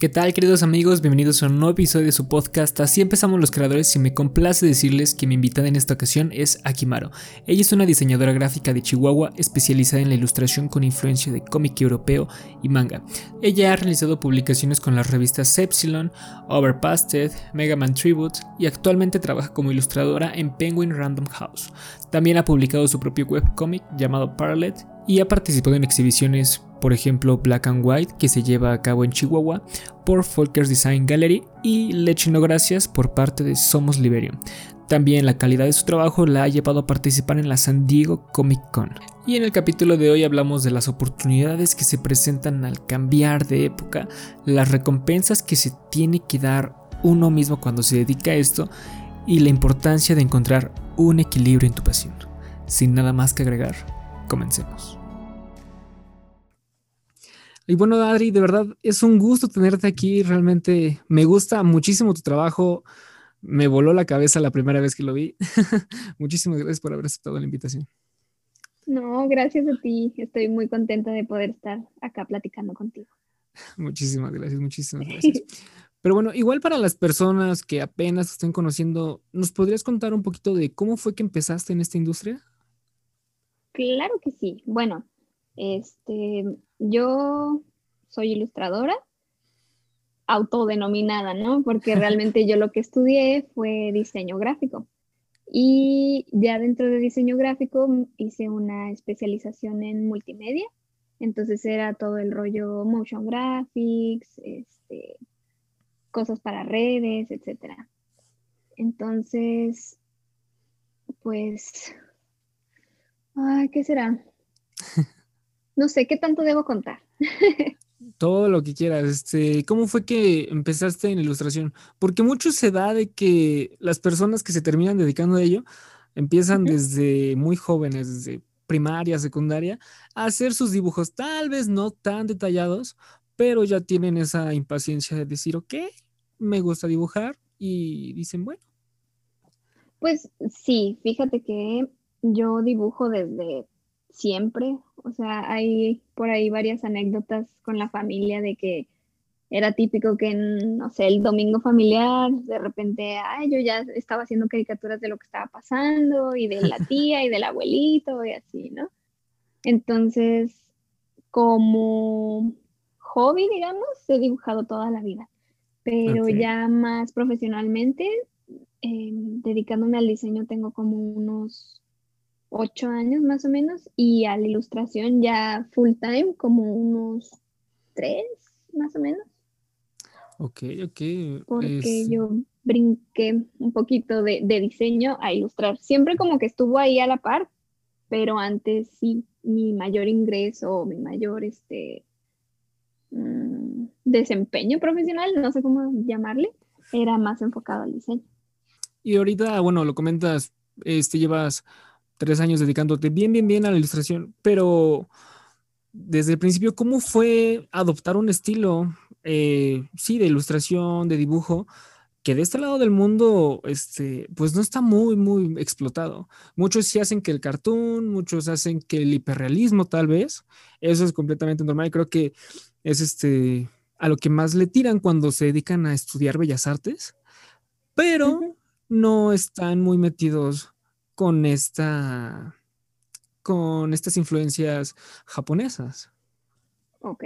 ¿Qué tal queridos amigos? Bienvenidos a un nuevo episodio de su podcast. Así empezamos los creadores y me complace decirles que mi invitada en esta ocasión es Akimaro. Ella es una diseñadora gráfica de Chihuahua especializada en la ilustración con influencia de cómic europeo y manga. Ella ha realizado publicaciones con las revistas Epsilon, Overpasted, Mega Man Tribute y actualmente trabaja como ilustradora en Penguin Random House. También ha publicado su propio webcomic llamado Parallel y ha participado en exhibiciones por ejemplo Black and White que se lleva a cabo en Chihuahua por Folkers Design Gallery y Lechino Gracias por parte de Somos Liberium. También la calidad de su trabajo la ha llevado a participar en la San Diego Comic Con. Y en el capítulo de hoy hablamos de las oportunidades que se presentan al cambiar de época, las recompensas que se tiene que dar uno mismo cuando se dedica a esto y la importancia de encontrar un equilibrio en tu pasión. Sin nada más que agregar, comencemos. Y bueno, Adri, de verdad es un gusto tenerte aquí. Realmente me gusta muchísimo tu trabajo. Me voló la cabeza la primera vez que lo vi. Muchísimas gracias por haber aceptado la invitación. No, gracias a ti. Estoy muy contenta de poder estar acá platicando contigo. Muchísimas gracias, muchísimas gracias. Pero bueno, igual para las personas que apenas estén conociendo, ¿nos podrías contar un poquito de cómo fue que empezaste en esta industria? Claro que sí. Bueno, este, yo soy ilustradora autodenominada, ¿no? Porque realmente yo lo que estudié fue diseño gráfico. Y ya dentro de diseño gráfico hice una especialización en multimedia. Entonces era todo el rollo motion graphics, este, cosas para redes, etc. Entonces, pues, ¿qué será? No sé, ¿qué tanto debo contar? Todo lo que quieras. Este, ¿cómo fue que empezaste en ilustración? Porque mucho se da de que las personas que se terminan dedicando a ello empiezan desde muy jóvenes, desde primaria, secundaria, a hacer sus dibujos, tal vez no tan detallados, pero ya tienen esa impaciencia de decir, ok, me gusta dibujar y dicen, bueno. Pues sí, fíjate que yo dibujo desde siempre. O sea, hay por ahí varias anécdotas con la familia de que era típico que, no sé, el domingo familiar, de repente, ay, yo ya estaba haciendo caricaturas de lo que estaba pasando y de la tía y del abuelito y así, ¿no? Entonces, como hobby, digamos, he dibujado toda la vida, pero ya más profesionalmente, em, dedicándome al diseño, tengo como unos ocho años más o menos y a la ilustración ya full time como unos tres más o menos. Ok, ok. Porque yo brinqué un poquito de, diseño a ilustrar. Siempre como que estuvo ahí a la par, pero antes sí, mi mayor ingreso, mi mayor este, mm, desempeño profesional, no sé cómo llamarle, era más enfocado al diseño. Y ahorita, bueno, lo comentas, este, llevas tres años dedicándote bien, bien, bien a la ilustración, pero desde el principio, ¿cómo fue adoptar un estilo, eh, sí, de ilustración, de dibujo, que de este lado del mundo, este, pues no está muy, muy explotado. Muchos sí hacen que el cartoon, muchos hacen que el hiperrealismo, tal vez. Eso es completamente normal y creo que es este, a lo que más le tiran cuando se dedican a estudiar bellas artes, pero no están muy metidos con esta con estas influencias japonesas. Ok.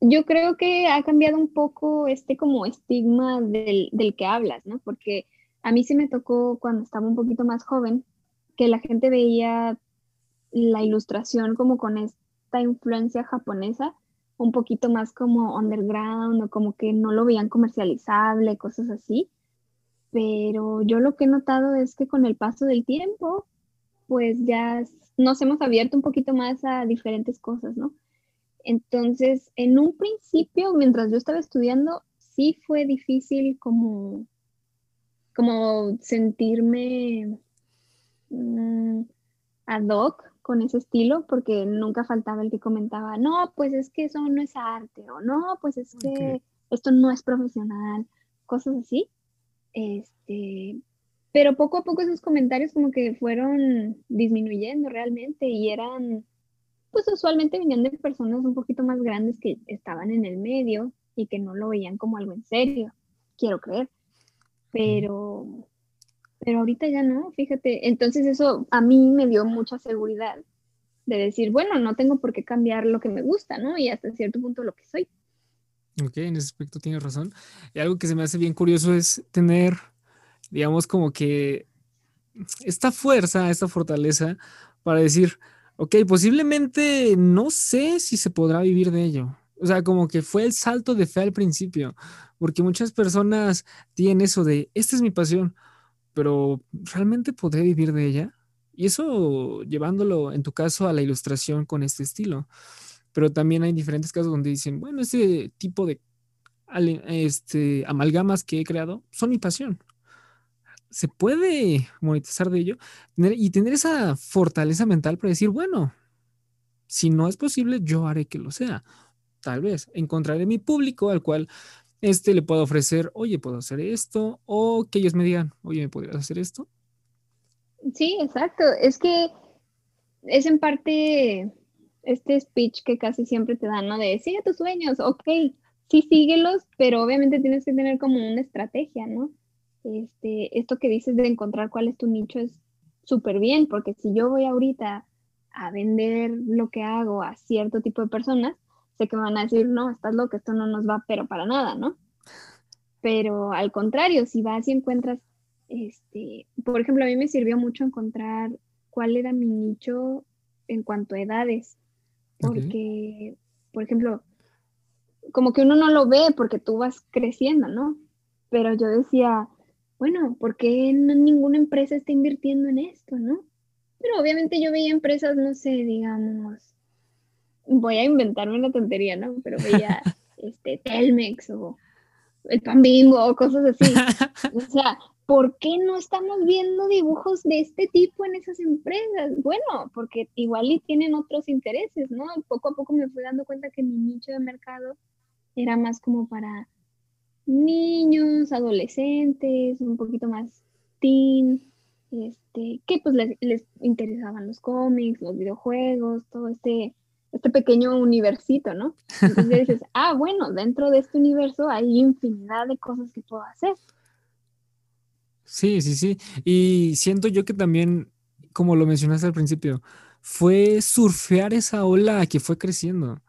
Yo creo que ha cambiado un poco este como estigma del, del, que hablas, ¿no? Porque a mí sí me tocó cuando estaba un poquito más joven que la gente veía la ilustración como con esta influencia japonesa, un poquito más como underground o como que no lo veían comercializable, cosas así pero yo lo que he notado es que con el paso del tiempo, pues ya nos hemos abierto un poquito más a diferentes cosas, ¿no? Entonces, en un principio, mientras yo estaba estudiando, sí fue difícil como, como sentirme mm, ad hoc con ese estilo, porque nunca faltaba el que comentaba, no, pues es que eso no es arte, o no, pues es que esto no es profesional, cosas así. Este, pero poco a poco esos comentarios como que fueron disminuyendo realmente y eran, pues usualmente venían de personas un poquito más grandes que estaban en el medio y que no lo veían como algo en serio, quiero creer. Pero, pero ahorita ya no, fíjate. Entonces eso a mí me dio mucha seguridad de decir, bueno, no tengo por qué cambiar lo que me gusta, ¿no? Y hasta cierto punto lo que soy. Ok, en ese aspecto tienes razón. Y algo que se me hace bien curioso es tener, digamos, como que esta fuerza, esta fortaleza para decir, ok, posiblemente no sé si se podrá vivir de ello. O sea, como que fue el salto de fe al principio, porque muchas personas tienen eso de, esta es mi pasión, pero ¿realmente podré vivir de ella? Y eso llevándolo en tu caso a la ilustración con este estilo. Pero también hay diferentes casos donde dicen, bueno, este tipo de este, amalgamas que he creado son mi pasión. Se puede monetizar de ello y tener esa fortaleza mental para decir, bueno, si no es posible, yo haré que lo sea. Tal vez encontraré mi público al cual este le puedo ofrecer, oye, puedo hacer esto, o que ellos me digan, oye, ¿me podrías hacer esto? Sí, exacto. Es que es en parte este speech que casi siempre te dan, ¿no? De sigue tus sueños, ok, sí síguelos, pero obviamente tienes que tener como una estrategia, ¿no? Este, esto que dices de encontrar cuál es tu nicho es súper bien, porque si yo voy ahorita a vender lo que hago a cierto tipo de personas, sé que me van a decir, no, estás loco, esto no nos va, pero para nada, ¿no? Pero al contrario, si vas y encuentras este, por ejemplo, a mí me sirvió mucho encontrar cuál era mi nicho en cuanto a edades, porque, por ejemplo, como que uno no lo ve porque tú vas creciendo, ¿no? Pero yo decía, bueno, ¿por qué ninguna empresa está invirtiendo en esto, no? Pero obviamente yo veía empresas, no sé, digamos, voy a inventarme una tontería, ¿no? Pero veía este Telmex o el Pan o cosas así. O sea, ¿por qué no estamos viendo dibujos de este tipo en esas empresas? Bueno, porque igual y tienen otros intereses, ¿no? Poco a poco me fui dando cuenta que mi nicho de mercado era más como para niños, adolescentes, un poquito más teen, este, que pues les, interesaban los cómics, los videojuegos, todo este, este pequeño universito, ¿no? Entonces dices, ah, bueno, dentro de este universo hay infinidad de cosas que puedo hacer. Sí, sí, sí. Y siento yo que también, como lo mencionaste al principio, fue surfear esa ola que fue creciendo.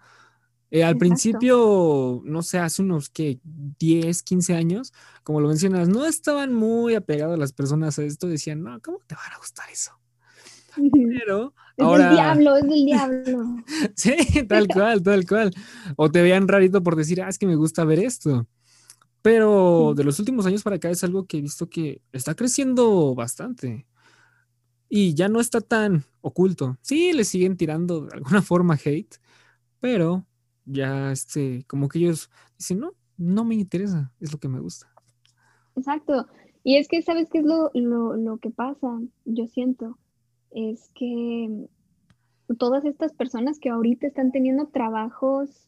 Eh, al principio, no sé, hace unos que 10, 15 años, como lo mencionas, no estaban muy apegadas las personas a esto, decían, no, ¿cómo te van a gustar eso? Pero es ahora... del diablo, es del diablo. sí, tal cual, tal cual. O te veían rarito por decir, ah, es que me gusta ver esto. Pero de los últimos años para acá es algo que he visto que está creciendo bastante. Y ya no está tan oculto. Sí, le siguen tirando de alguna forma hate, pero ya este, como que ellos dicen, no, no me interesa, es lo que me gusta. Exacto. Y es que, ¿sabes qué es lo, lo que pasa? Yo siento, es que todas estas personas que ahorita están teniendo trabajos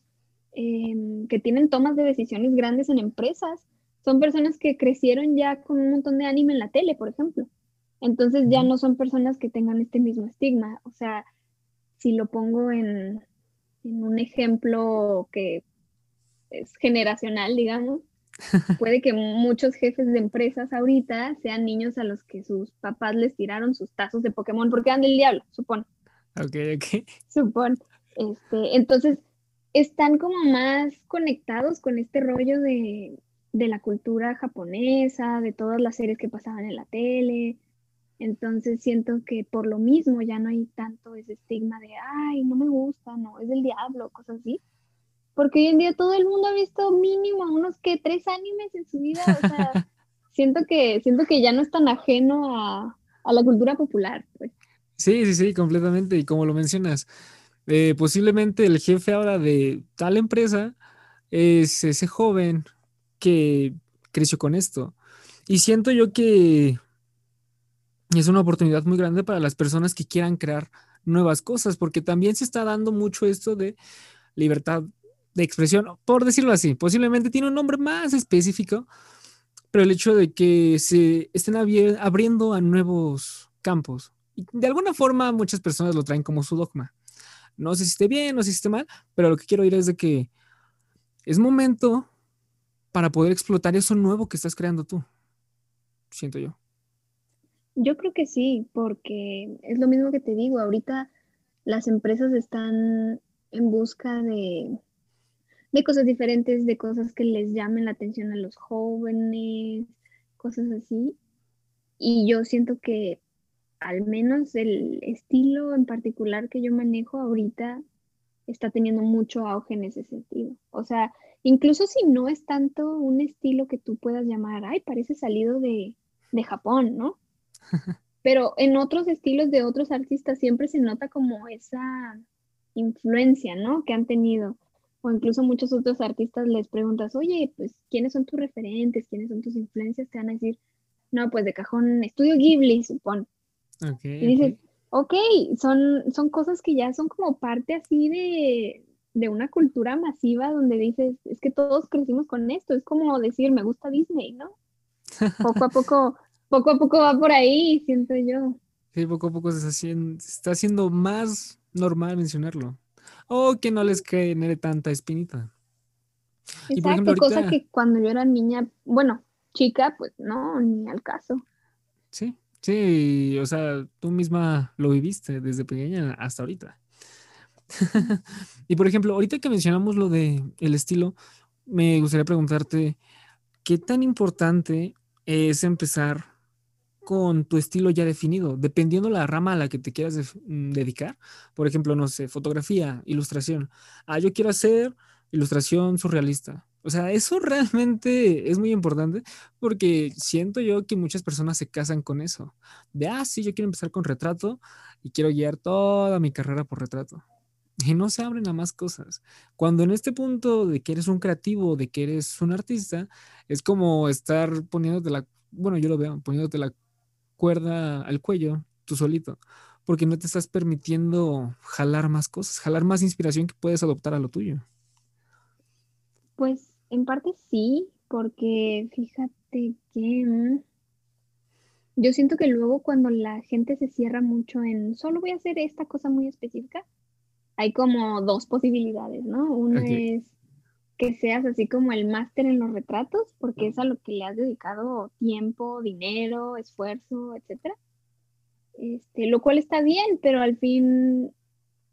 Em, que tienen tomas de decisiones grandes en empresas. Son personas que crecieron ya con un montón de anime en la tele, por ejemplo. Entonces ya no son personas que tengan este mismo estigma. O sea, si lo pongo en, en un ejemplo que es generacional, digamos, puede que muchos jefes de empresas ahorita sean niños a los que sus papás les tiraron sus tazos de Pokémon porque eran del diablo, supone. Ok, ok. Supone. Este, entonces, están como más conectados con este rollo de, la cultura japonesa, de todas las series que pasaban en la tele. Entonces siento que por lo mismo ya no hay tanto ese estigma de, ay, no me gusta, no, es del diablo, cosas así. Porque hoy en día todo el mundo ha visto mínimo unos que tres animes en su vida. O sea, siento que, siento que ya no es tan ajeno a, a la cultura popular. Pues. Sí, sí, sí, completamente. Y como lo mencionas, eh, posiblemente el jefe ahora de tal empresa es ese joven que creció con esto. Y siento yo que es una oportunidad muy grande para las personas que quieran crear nuevas cosas, porque también se está dando mucho esto de libertad de expresión, por decirlo así. Posiblemente tiene un nombre más específico, pero el hecho de que se estén abriendo a nuevos campos. De alguna forma muchas personas lo traen como su dogma. No sé si esté bien, no sé si esté mal, pero lo que quiero ir es de que es momento para poder explotar eso nuevo que estás creando tú. Siento yo. Yo creo que sí, porque es lo mismo que te digo, ahorita las empresas están en busca de, de cosas diferentes, de cosas que les llamen la atención a los jóvenes, cosas así. Y yo siento que al menos el estilo en particular que yo manejo ahorita está teniendo mucho auge en ese sentido. O sea, incluso si no es tanto un estilo que tú puedas llamar, ay, parece salido de, de Japón, ¿no? Pero en otros estilos de otros artistas siempre se nota como esa influencia, ¿no? Que han tenido. O incluso muchos otros artistas les preguntas, oye, pues, ¿quiénes son tus referentes? ¿Quiénes son tus influencias? Te van a decir, no, pues de cajón, estudio Ghibli, supón. Y dices, ok, son, son cosas que ya son como parte así de, de una cultura masiva donde dices, es que todos crecimos con esto, es como decir, me gusta Disney, ¿no? Poco a poco, poco a poco va por ahí, siento yo. Sí, poco a poco se está haciendo, más normal mencionarlo. O que no les genere tanta espinita. Exacto, cosa que cuando yo era niña, bueno, chica, pues no, ni al caso. Sí, Sí, o sea, tú misma lo viviste desde pequeña hasta ahorita. y por ejemplo, ahorita que mencionamos lo de el estilo, me gustaría preguntarte, ¿qué tan importante es empezar con tu estilo ya definido, dependiendo la rama a la que te quieras mm, dedicar? Por ejemplo, no sé, fotografía, ilustración. Ah, yo quiero hacer ilustración surrealista. O sea, eso realmente es muy importante porque siento yo que muchas personas se casan con eso. De, ah, sí, yo quiero empezar con retrato y quiero guiar toda mi carrera por retrato. Y no se abren a más cosas. Cuando en este punto de que eres un creativo, de que eres un artista, es como estar poniéndote la, bueno, yo lo veo, poniéndote la cuerda al cuello tú solito, porque no te estás permitiendo jalar más cosas, jalar más inspiración que puedes adoptar a lo tuyo. Pues en parte sí, porque fíjate que mm, yo siento que luego cuando la gente se cierra mucho en solo voy a hacer esta cosa muy específica, hay como dos posibilidades, ¿no? Una es que seas así como el máster en los retratos, porque es a lo que le has dedicado tiempo, dinero, esfuerzo, etcétera. Este, lo cual está bien, pero al fin,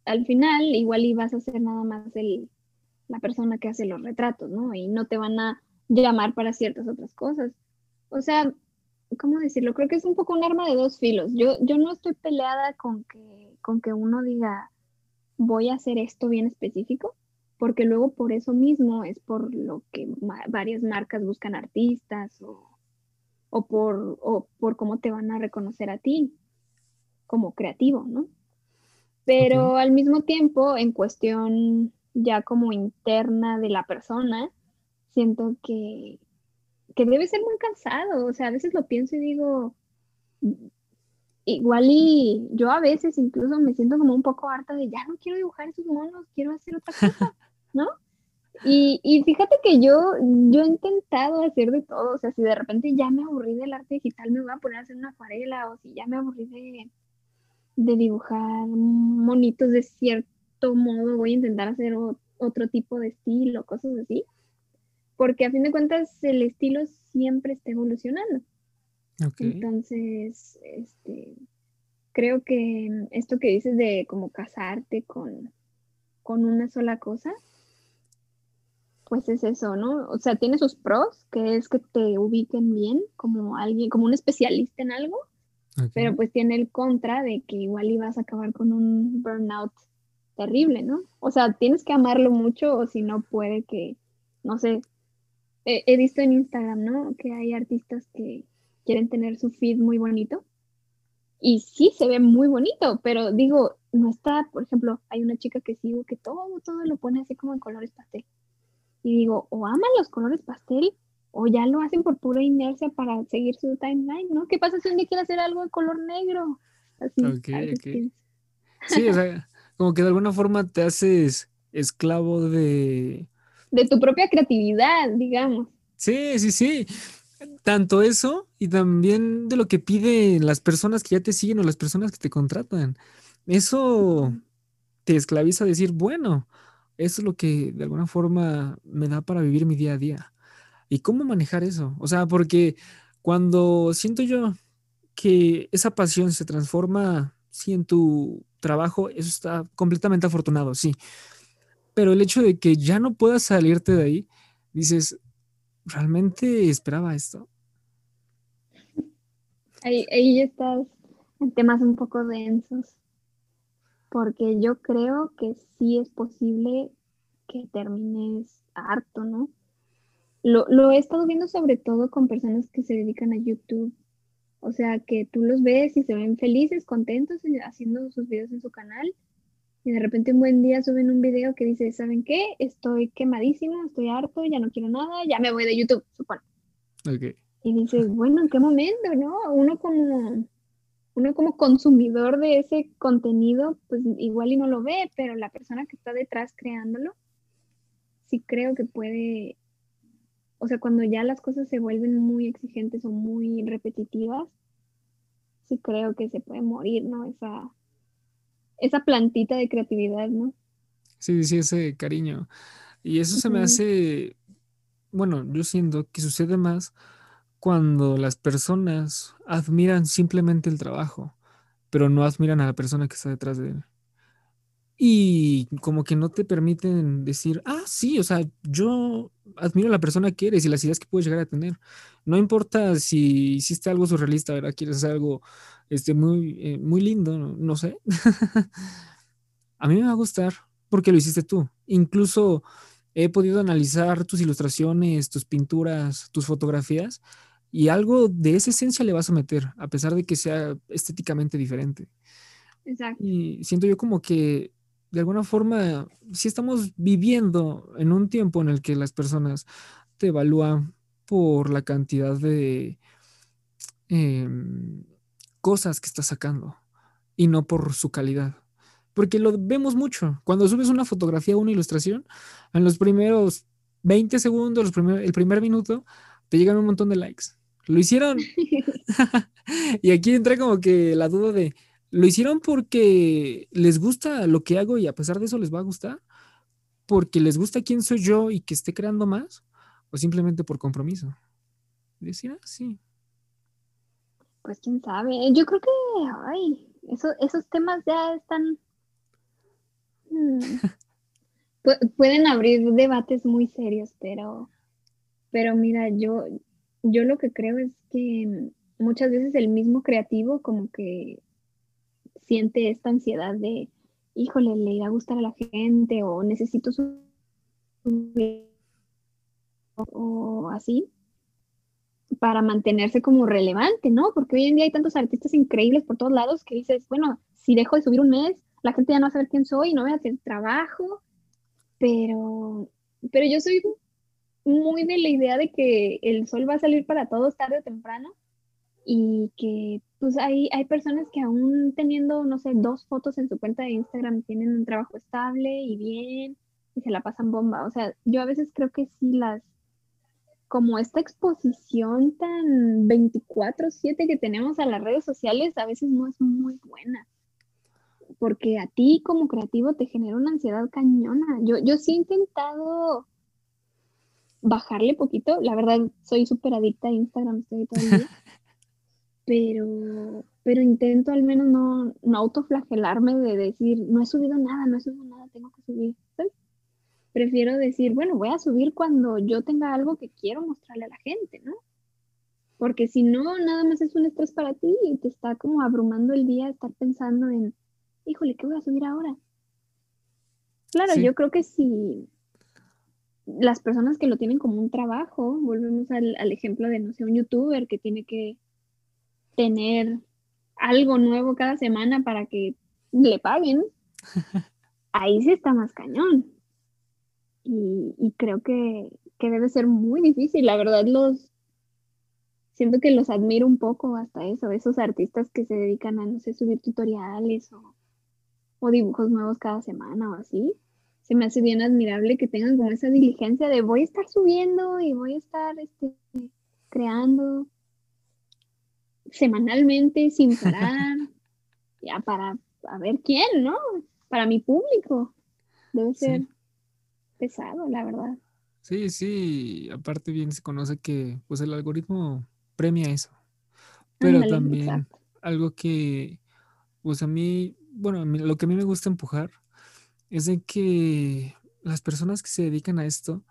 al final igual ibas a hacer nada más el, la persona que hace los retratos, ¿no? Y no te van a llamar para ciertas otras cosas. O sea, ¿cómo decirlo? Creo que es un poco un arma de dos filos. Yo, yo no estoy peleada con que, con que uno diga, voy a hacer esto bien específico, porque luego por eso mismo es por lo que varias marcas buscan artistas o, por, o por cómo te van a reconocer a ti como creativo, ¿no? Pero al mismo tiempo, en cuestión ya como interna de la persona, siento que, que debe ser muy cansado. O sea, a veces lo pienso y digo, igual y yo a veces incluso me siento como un poco harta de ya no quiero dibujar esos monos, quiero hacer otra cosa, ¿no? Y, y, fíjate que yo, yo he intentado hacer de todo, o sea, si de repente ya me aburrí del arte digital, me voy a poner a hacer una acuarela, o si ya me aburrí de, de dibujar monitos de cierto modo voy a intentar hacer otro tipo de estilo, cosas así, porque a fin de cuentas el estilo siempre está evolucionando. Entonces, este, creo que esto que dices de como casarte con, con una sola cosa, pues es eso, ¿no? O sea, tiene sus pros, que es que te ubiquen bien como alguien, como un especialista en algo, pero pues tiene el contra de que igual ibas a acabar con un burnout terrible, ¿no? O sea, tienes que amarlo mucho o si no puede que, no sé, he, visto en Instagram, ¿no? Que hay artistas que quieren tener su feed muy bonito y sí se ve muy bonito, pero digo, no está, por ejemplo, hay una chica que sigo que todo, todo lo pone así como en colores pastel. Y digo, o aman los colores pastel o ya lo hacen por pura inercia para seguir su timeline, ¿no? ¿Qué pasa si un día quiere hacer algo de color negro? Así, Sí, o sea, como que de alguna forma te haces esclavo de... De tu propia creatividad, digamos. Sí, sí, sí. Tanto eso y también de lo que piden las personas que ya te siguen o las personas que te contratan. Eso te esclaviza a decir, bueno, eso es lo que de alguna forma me da para vivir mi día a día. ¿Y cómo manejar eso? O sea, porque cuando siento yo que esa pasión se transforma, sí, en tu trabajo, eso está completamente afortunado, sí. Pero el hecho de que ya no puedas salirte de ahí, dices, ¿realmente esperaba esto? Ahí, ahí estás en temas un poco densos, porque yo creo que sí es posible que termines harto, ¿no? Lo, lo he estado viendo sobre todo con personas que se dedican a YouTube. O sea, que tú los ves y se ven felices, contentos haciendo sus videos en su canal. Y de repente un buen día suben un video que dice, ¿saben qué? Estoy quemadísimo, estoy harto, ya no quiero nada, ya me voy de YouTube, supongo. Y dices, bueno, ¿en qué momento, no? Uno como, uno como consumidor de ese contenido, pues igual y no lo ve, pero la persona que está detrás creándolo, sí creo que puede o sea, cuando ya las cosas se vuelven muy exigentes o muy repetitivas, sí creo que se puede morir, ¿no? Esa, esa plantita de creatividad, ¿no? Sí, sí, ese cariño. Y eso se me hace, bueno, yo siento que sucede más cuando las personas admiran simplemente el trabajo, pero no admiran a la persona que está detrás de él. Y como que no te permiten decir, ah, sí, o sea, yo admiro a la persona que eres y las ideas que puedes llegar a tener. No importa si hiciste algo surrealista, ¿verdad? Quieres hacer algo este, muy, eh, muy lindo, no, sé. a mí me va a gustar porque lo hiciste tú. Incluso he podido analizar tus ilustraciones, tus pinturas, tus fotografías y algo de esa esencia le vas a meter, a pesar de que sea estéticamente diferente. Exacto. Y siento yo como que de alguna forma, si estamos viviendo en un tiempo en el que las personas te evalúan por la cantidad de em, cosas que estás sacando y no por su calidad. Porque lo vemos mucho. Cuando subes una fotografía o una ilustración, en los primeros 20 segundos, los el primer minuto, te llegan un montón de likes. Lo hicieron. y aquí entra como que la duda de, ¿Lo hicieron porque les gusta lo que hago y a pesar de eso les va a gustar? ¿Porque les gusta quién soy yo y que esté creando más? ¿O simplemente por compromiso? Decir, ah, sí. Pues quién sabe. Yo creo que, ay, esos temas ya están... Mm, pueden abrir debates muy serios, pero, pero mira, yo, yo lo que creo es que muchas veces el mismo creativo como que siente esta ansiedad de, híjole, le irá a gustar a la gente o necesito su o así para mantenerse como relevante, ¿no? Porque hoy en día hay tantos artistas increíbles por todos lados que dices, bueno, si dejo de subir un mes, la gente ya no va a saber quién soy, no voy a hacer trabajo, pero, pero yo soy muy de la idea de que el sol va a salir para todos tarde o temprano y que pues hay, hay personas que aún teniendo, no sé, dos fotos en su cuenta de Instagram tienen un trabajo estable y bien y se la pasan bomba. O sea, yo a veces creo que sí las, como esta exposición tan 24/7 que tenemos a las redes sociales a veces no es muy buena. Porque a ti como creativo te genera una ansiedad cañona. Yo, yo sí he intentado bajarle poquito. La verdad, soy súper adicta a Instagram, estoy todo el día. pero, pero intento al menos no, no autoflagelarme de decir, no he subido nada, no he subido nada, tengo que subir. Prefiero decir, bueno, voy a subir cuando yo tenga algo que quiero mostrarle a la gente, ¿no? Porque si no, nada más es un estrés para ti y te está como abrumando el día estar pensando en, híjole, ¿qué voy a subir ahora? Claro, yo creo que si las personas que lo tienen como un trabajo, volvemos al, al ejemplo de, no sé, un youtuber que tiene que tener algo nuevo cada semana para que le paguen, ahí sí está más cañón. Y, creo que, debe ser muy difícil. La verdad, los siento que los admiro un poco hasta eso, esos artistas que se dedican a, no sé, subir tutoriales o, o dibujos nuevos cada semana o así. Se me hace bien admirable que tengan como esa diligencia de voy a estar subiendo y voy a estar este, creando semanalmente sin parar, ya para a ver quién, ¿no? Para mi público. Debe ser pesado, la verdad. Sí, sí, aparte bien se conoce que pues el algoritmo premia eso. Pero también algo que pues a mí, bueno, lo que a mí me gusta empujar es de que las personas que se dedican a esto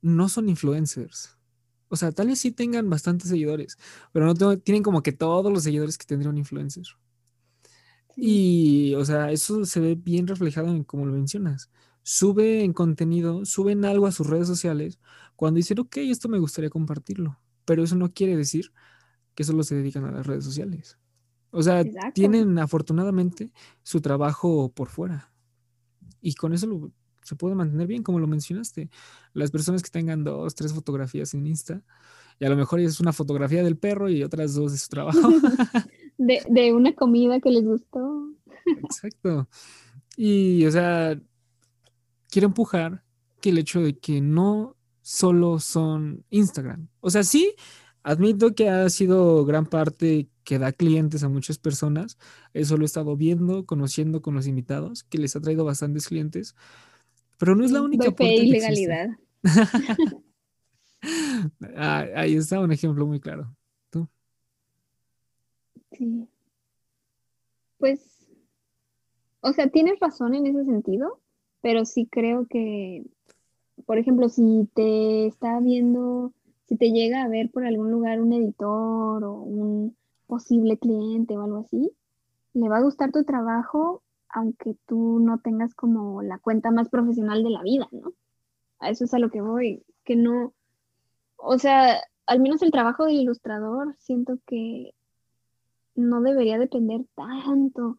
no son influencers. O sea, tal vez sí tengan bastantes seguidores, pero no tienen como que todos los seguidores que tendría un influencer. Y, o sea, eso se ve bien reflejado en como lo mencionas. Sube en contenido, suben algo a sus redes sociales cuando dicen, ok, esto me gustaría compartirlo. Pero eso no quiere decir que solo se dedican a las redes sociales. O sea, tienen afortunadamente su trabajo por fuera. Y con eso se puede mantener bien, como lo mencionaste. Las personas que tengan dos, tres fotografías en Insta, y a lo mejor es una fotografía del perro y otras dos de su trabajo. de, de una comida que les gustó. Exacto. Y, o sea, quiero empujar que el hecho de que no solo son Instagram. O sea, sí, admito que ha sido gran parte que da clientes a muchas personas. Eso lo he estado viendo, conociendo con los invitados, que les ha traído bastantes clientes. Pero no es la única parte ilegalidad. Ah, ahí está un ejemplo muy claro. ¿Tú? Sí. Pues, o sea, tienes razón en ese sentido, pero sí creo que, por ejemplo, si te está viendo, si te llega a ver por algún lugar un editor o un posible cliente o algo así, le va a gustar tu trabajo aunque tú no tengas como la cuenta más profesional de la vida, ¿no? A eso es a lo que voy, que no, o sea, al menos el trabajo de ilustrador siento que no debería depender tanto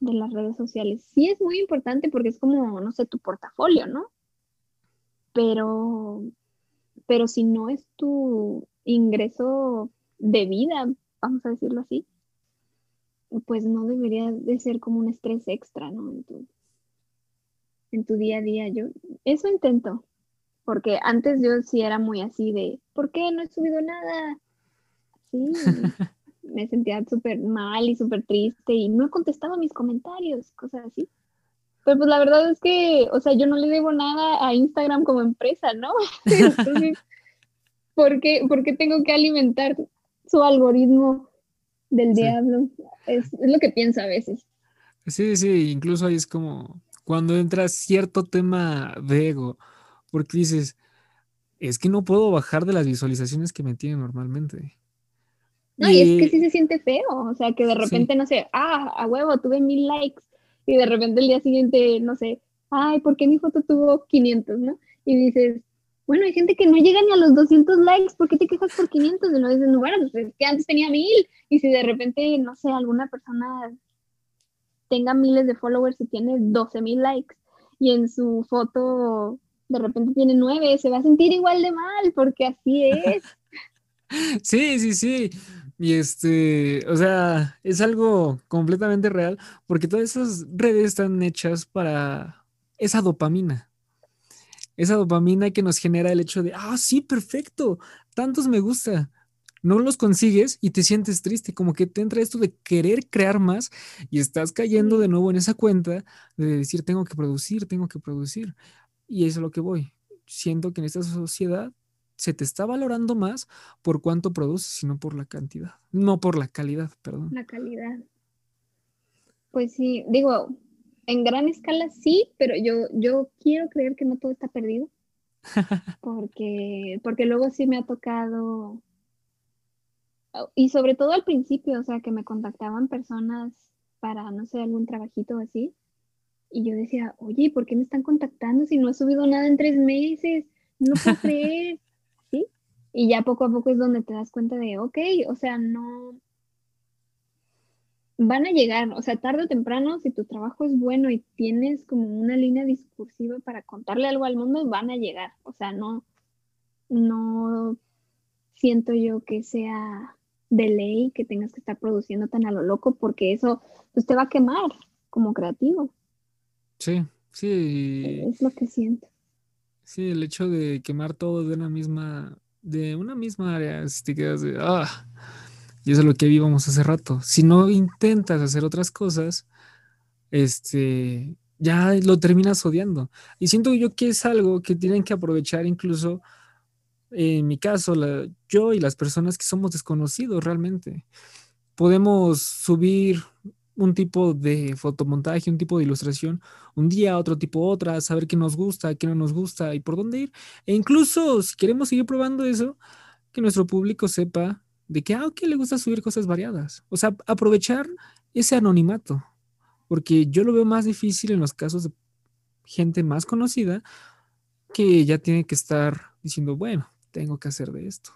de las redes sociales. Sí es muy importante porque es como, no sé, tu portafolio, ¿no? Pero, pero si no es tu ingreso de vida, vamos a decirlo así, pues no debería de ser como un estrés extra, ¿no? En tu, en tu día a día. Yo eso intento, porque antes yo sí era muy así de, ¿por qué no he subido nada? Sí, me sentía súper mal y súper triste y no he contestado mis comentarios, cosas así. Pero pues la verdad es que, o sea, yo no le debo nada a Instagram como empresa, ¿no? Entonces, ¿por qué, ¿por qué tengo que alimentar su algoritmo del diablo. Es, lo que pienso a veces. Sí, sí, incluso ahí es como cuando entra cierto tema de ego, porque dices, es que no puedo bajar de las visualizaciones que me tienen normalmente. No, y, es que sí se siente feo, o sea, que de repente, no sé, ah, a huevo, tuve mil likes, y de repente el día siguiente, no sé, ay, ¿por qué mi foto tuvo 500, no? Y dices, bueno, hay gente que no llega ni a los 200 likes, ¿por qué te quejas por 500? Y no dices, no, bueno, que antes tenía mil, y si de repente, no sé, alguna persona tenga miles de followers y tiene 12 mil likes, y en su foto de repente tiene 9, se va a sentir igual de mal, porque así es. sí, sí, sí. Y este, o sea, es algo completamente real, porque todas esas redes están hechas para esa dopamina esa dopamina que nos genera el hecho de, ah, sí, perfecto, tantos me gusta. No los consigues y te sientes triste, como que te entra esto de querer crear más y estás cayendo de nuevo en esa cuenta de decir, tengo que producir, tengo que producir. Y eso es lo que voy. Siento que en esta sociedad se te está valorando más por cuánto produces, sino por la cantidad, no por la calidad, perdón. La calidad. Pues sí, digo, en gran escala sí, pero yo, yo quiero creer que no todo está perdido. Porque, porque luego sí me ha tocado, y sobre todo al principio, o sea, que me contactaban personas para, no sé, algún trabajito así. Y yo decía, oye, ¿por qué me están contactando si no he subido nada en tres meses? No puedo creer. ¿Sí? Y ya poco a poco es donde te das cuenta de, ok, o sea, no, van a llegar, o sea, tarde o temprano, si tu trabajo es bueno y tienes como una línea discursiva para contarle algo al mundo, van a llegar. O sea, no, no siento yo que sea de ley que tengas que estar produciendo tan a lo loco, porque eso pues, te va a quemar como creativo. Sí, sí. Es lo que siento. Sí, el hecho de quemar todo de una misma, de una misma área, si te quedas de, ah, y eso es lo que vimos hace rato. Si no intentas hacer otras cosas, este, ya lo terminas odiando. Y siento yo que es algo que tienen que aprovechar incluso, en mi caso, yo y las personas que somos desconocidos realmente. Podemos subir un tipo de fotomontaje, un tipo de ilustración, un día, otro tipo, otra, saber qué nos gusta, qué no nos gusta y por dónde ir. E incluso si queremos seguir probando eso, que nuestro público sepa de que, ah, ok, le gusta subir cosas variadas. O sea, aprovechar ese anonimato, porque yo lo veo más difícil en los casos de gente más conocida que ya tiene que estar diciendo, bueno, tengo que hacer de esto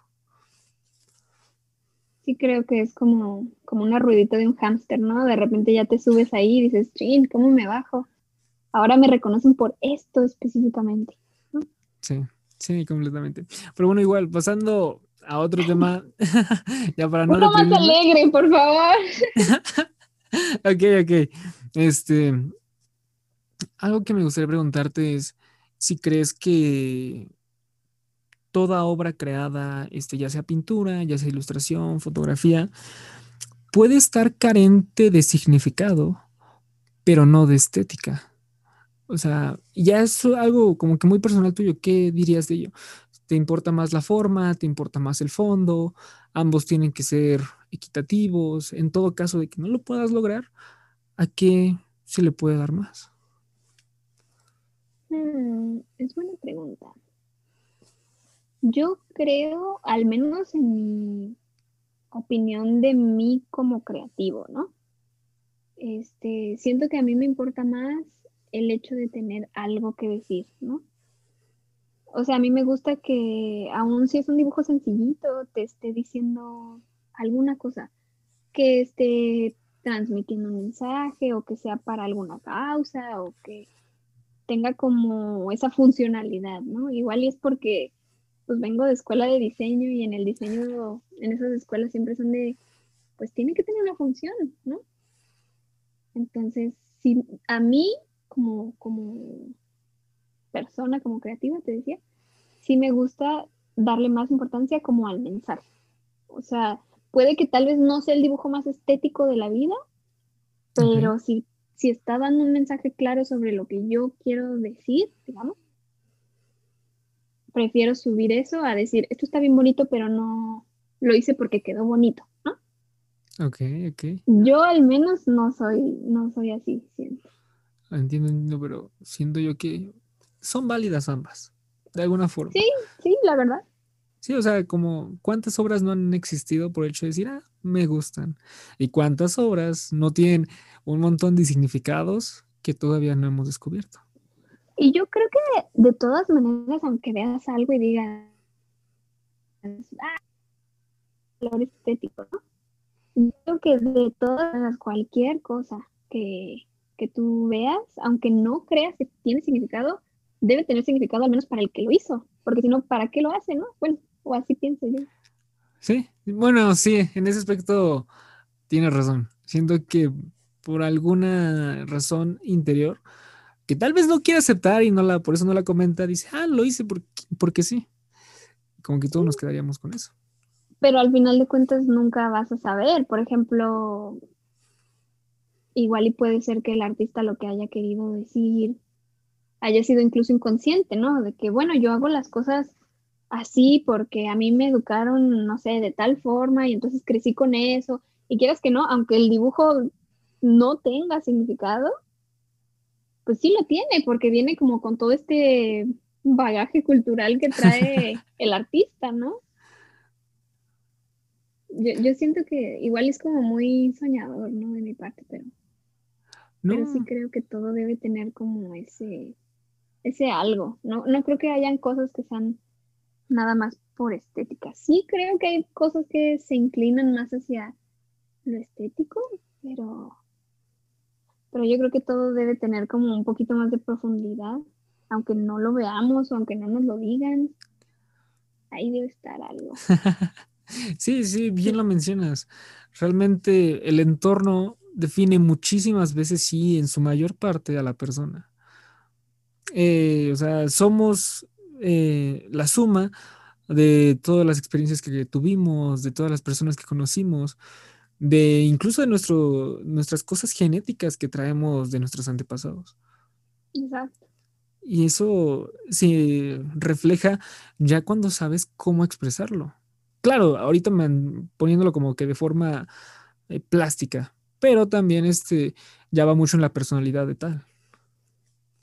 sí creo que es como, como una ruedita de un hámster, ¿no? De repente ya te subes ahí y dices, chin, ¿cómo me bajo? Ahora me reconocen por esto específicamente. Sí, sí, completamente. Pero bueno, igual, pasando a otro tema, ya para no... Uno más alegre, por favor. ok, ok. Este, algo que me gustaría preguntarte es si crees que toda obra creada, este, ya sea pintura, ya sea ilustración, fotografía, puede estar carente de significado, pero no de estética. O sea, ya es algo como que muy personal tuyo. ¿Qué dirías de ello? ¿Te importa más la forma? ¿Te importa más el fondo? Ambos tienen que ser equitativos. En todo caso de que no lo puedas lograr, ¿a qué se le puede dar más? Hmm, es buena pregunta. Yo creo, al menos en mi opinión de mí como creativo, ¿no? Este, siento que a mí me importa más el hecho de tener algo que decir, ¿no? O sea, a mí me gusta que, aun si es un dibujo sencillito, te esté diciendo alguna cosa, que esté transmitiendo un mensaje o que sea para alguna causa o que tenga como esa funcionalidad, ¿no? Igual y es porque pues vengo de escuela de diseño y en el diseño, en esas escuelas siempre son de, pues tiene que tener una función, ¿no? Entonces, si a mí como, como persona, como creativa, te decía, sí me gusta darle más importancia como al mensaje. O sea, puede que tal vez no sea el dibujo más estético de la vida, pero si, si está dando un mensaje claro sobre lo que yo quiero decir, digamos, prefiero subir eso a decir, esto está bien bonito, pero no lo hice porque quedó bonito, ¿no? Ok, ok. Yo al menos no soy, no soy así, siento. Entiendo, pero siento yo que son válidas ambas, de alguna forma. Sí, sí, la verdad. Sí, o sea, como cuántas obras no han existido por el hecho de decir, ah, me gustan. Y cuántas obras no tienen un montón de significados que todavía no hemos descubierto. Y yo creo que de todas maneras, aunque veas algo y digas, ah, valor estético, ¿no? Creo que de todas, cualquier cosa que, que tú veas, aunque no creas que tiene significado, debe tener significado al menos para el que lo hizo, porque si no, ¿para qué lo hace, no? Bueno, o así pienso yo. Sí, bueno, sí, en ese aspecto tienes razón. Siento que por alguna razón interior, que tal vez no quiere aceptar y no la, por eso no la comenta, dice, ah, lo hice porque, porque sí. Como que todos nos quedaríamos con eso. Pero al final de cuentas nunca vas a saber. Por ejemplo, igual y puede ser que el artista lo que haya querido decir haya sido incluso inconsciente, ¿no? De que, bueno, yo hago las cosas así porque a mí me educaron, no sé, de tal forma y entonces crecí con eso. Y quieras que no, aunque el dibujo no tenga significado, pues sí lo tiene, porque viene como con todo este bagaje cultural que trae el artista, ¿no? Yo, siento que igual es como muy soñador, ¿no? De mi parte, pero, pero sí creo que todo debe tener como ese, ese algo, ¿no? No creo que hayan cosas que sean nada más por estética. Sí creo que hay cosas que se inclinan más hacia lo estético, pero pero yo creo que todo debe tener como un poquito más de profundidad, aunque no lo veamos o aunque no nos lo digan. Ahí debe estar algo. sí, sí, bien lo mencionas. Realmente el entorno define muchísimas veces, sí, en su mayor parte a la persona. Eh, o sea, somos eh, la suma de todas las experiencias que tuvimos, de todas las personas que conocimos, de incluso de nuestro, nuestras cosas genéticas que traemos de nuestros antepasados. Exacto. Y eso se refleja ya cuando sabes cómo expresarlo. Claro, ahorita me poniéndolo como que de forma eh, plástica, pero también este ya va mucho en la personalidad de tal.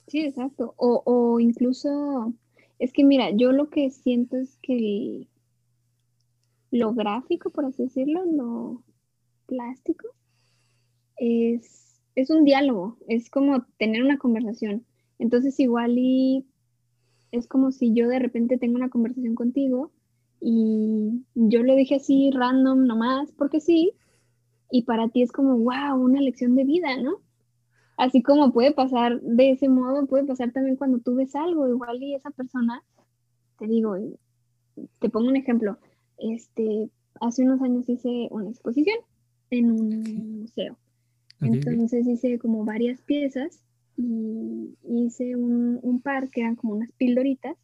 Sí, exacto. O, o incluso, es que mira, yo lo que siento es que lo gráfico, por así decirlo, lo plástico, es, es un diálogo, es como tener una conversación. Entonces igual y es como si yo de repente tengo una conversación contigo y yo lo dije así random nomás, porque sí, y para ti es como, wow, una lección de vida, ¿no? Así como puede pasar de ese modo, puede pasar también cuando tú ves algo, igual y esa persona, te digo, te pongo un ejemplo, este, hace unos años hice una exposición en un museo. Entonces hice como varias piezas y hice un, un, par que eran como unas pildoritas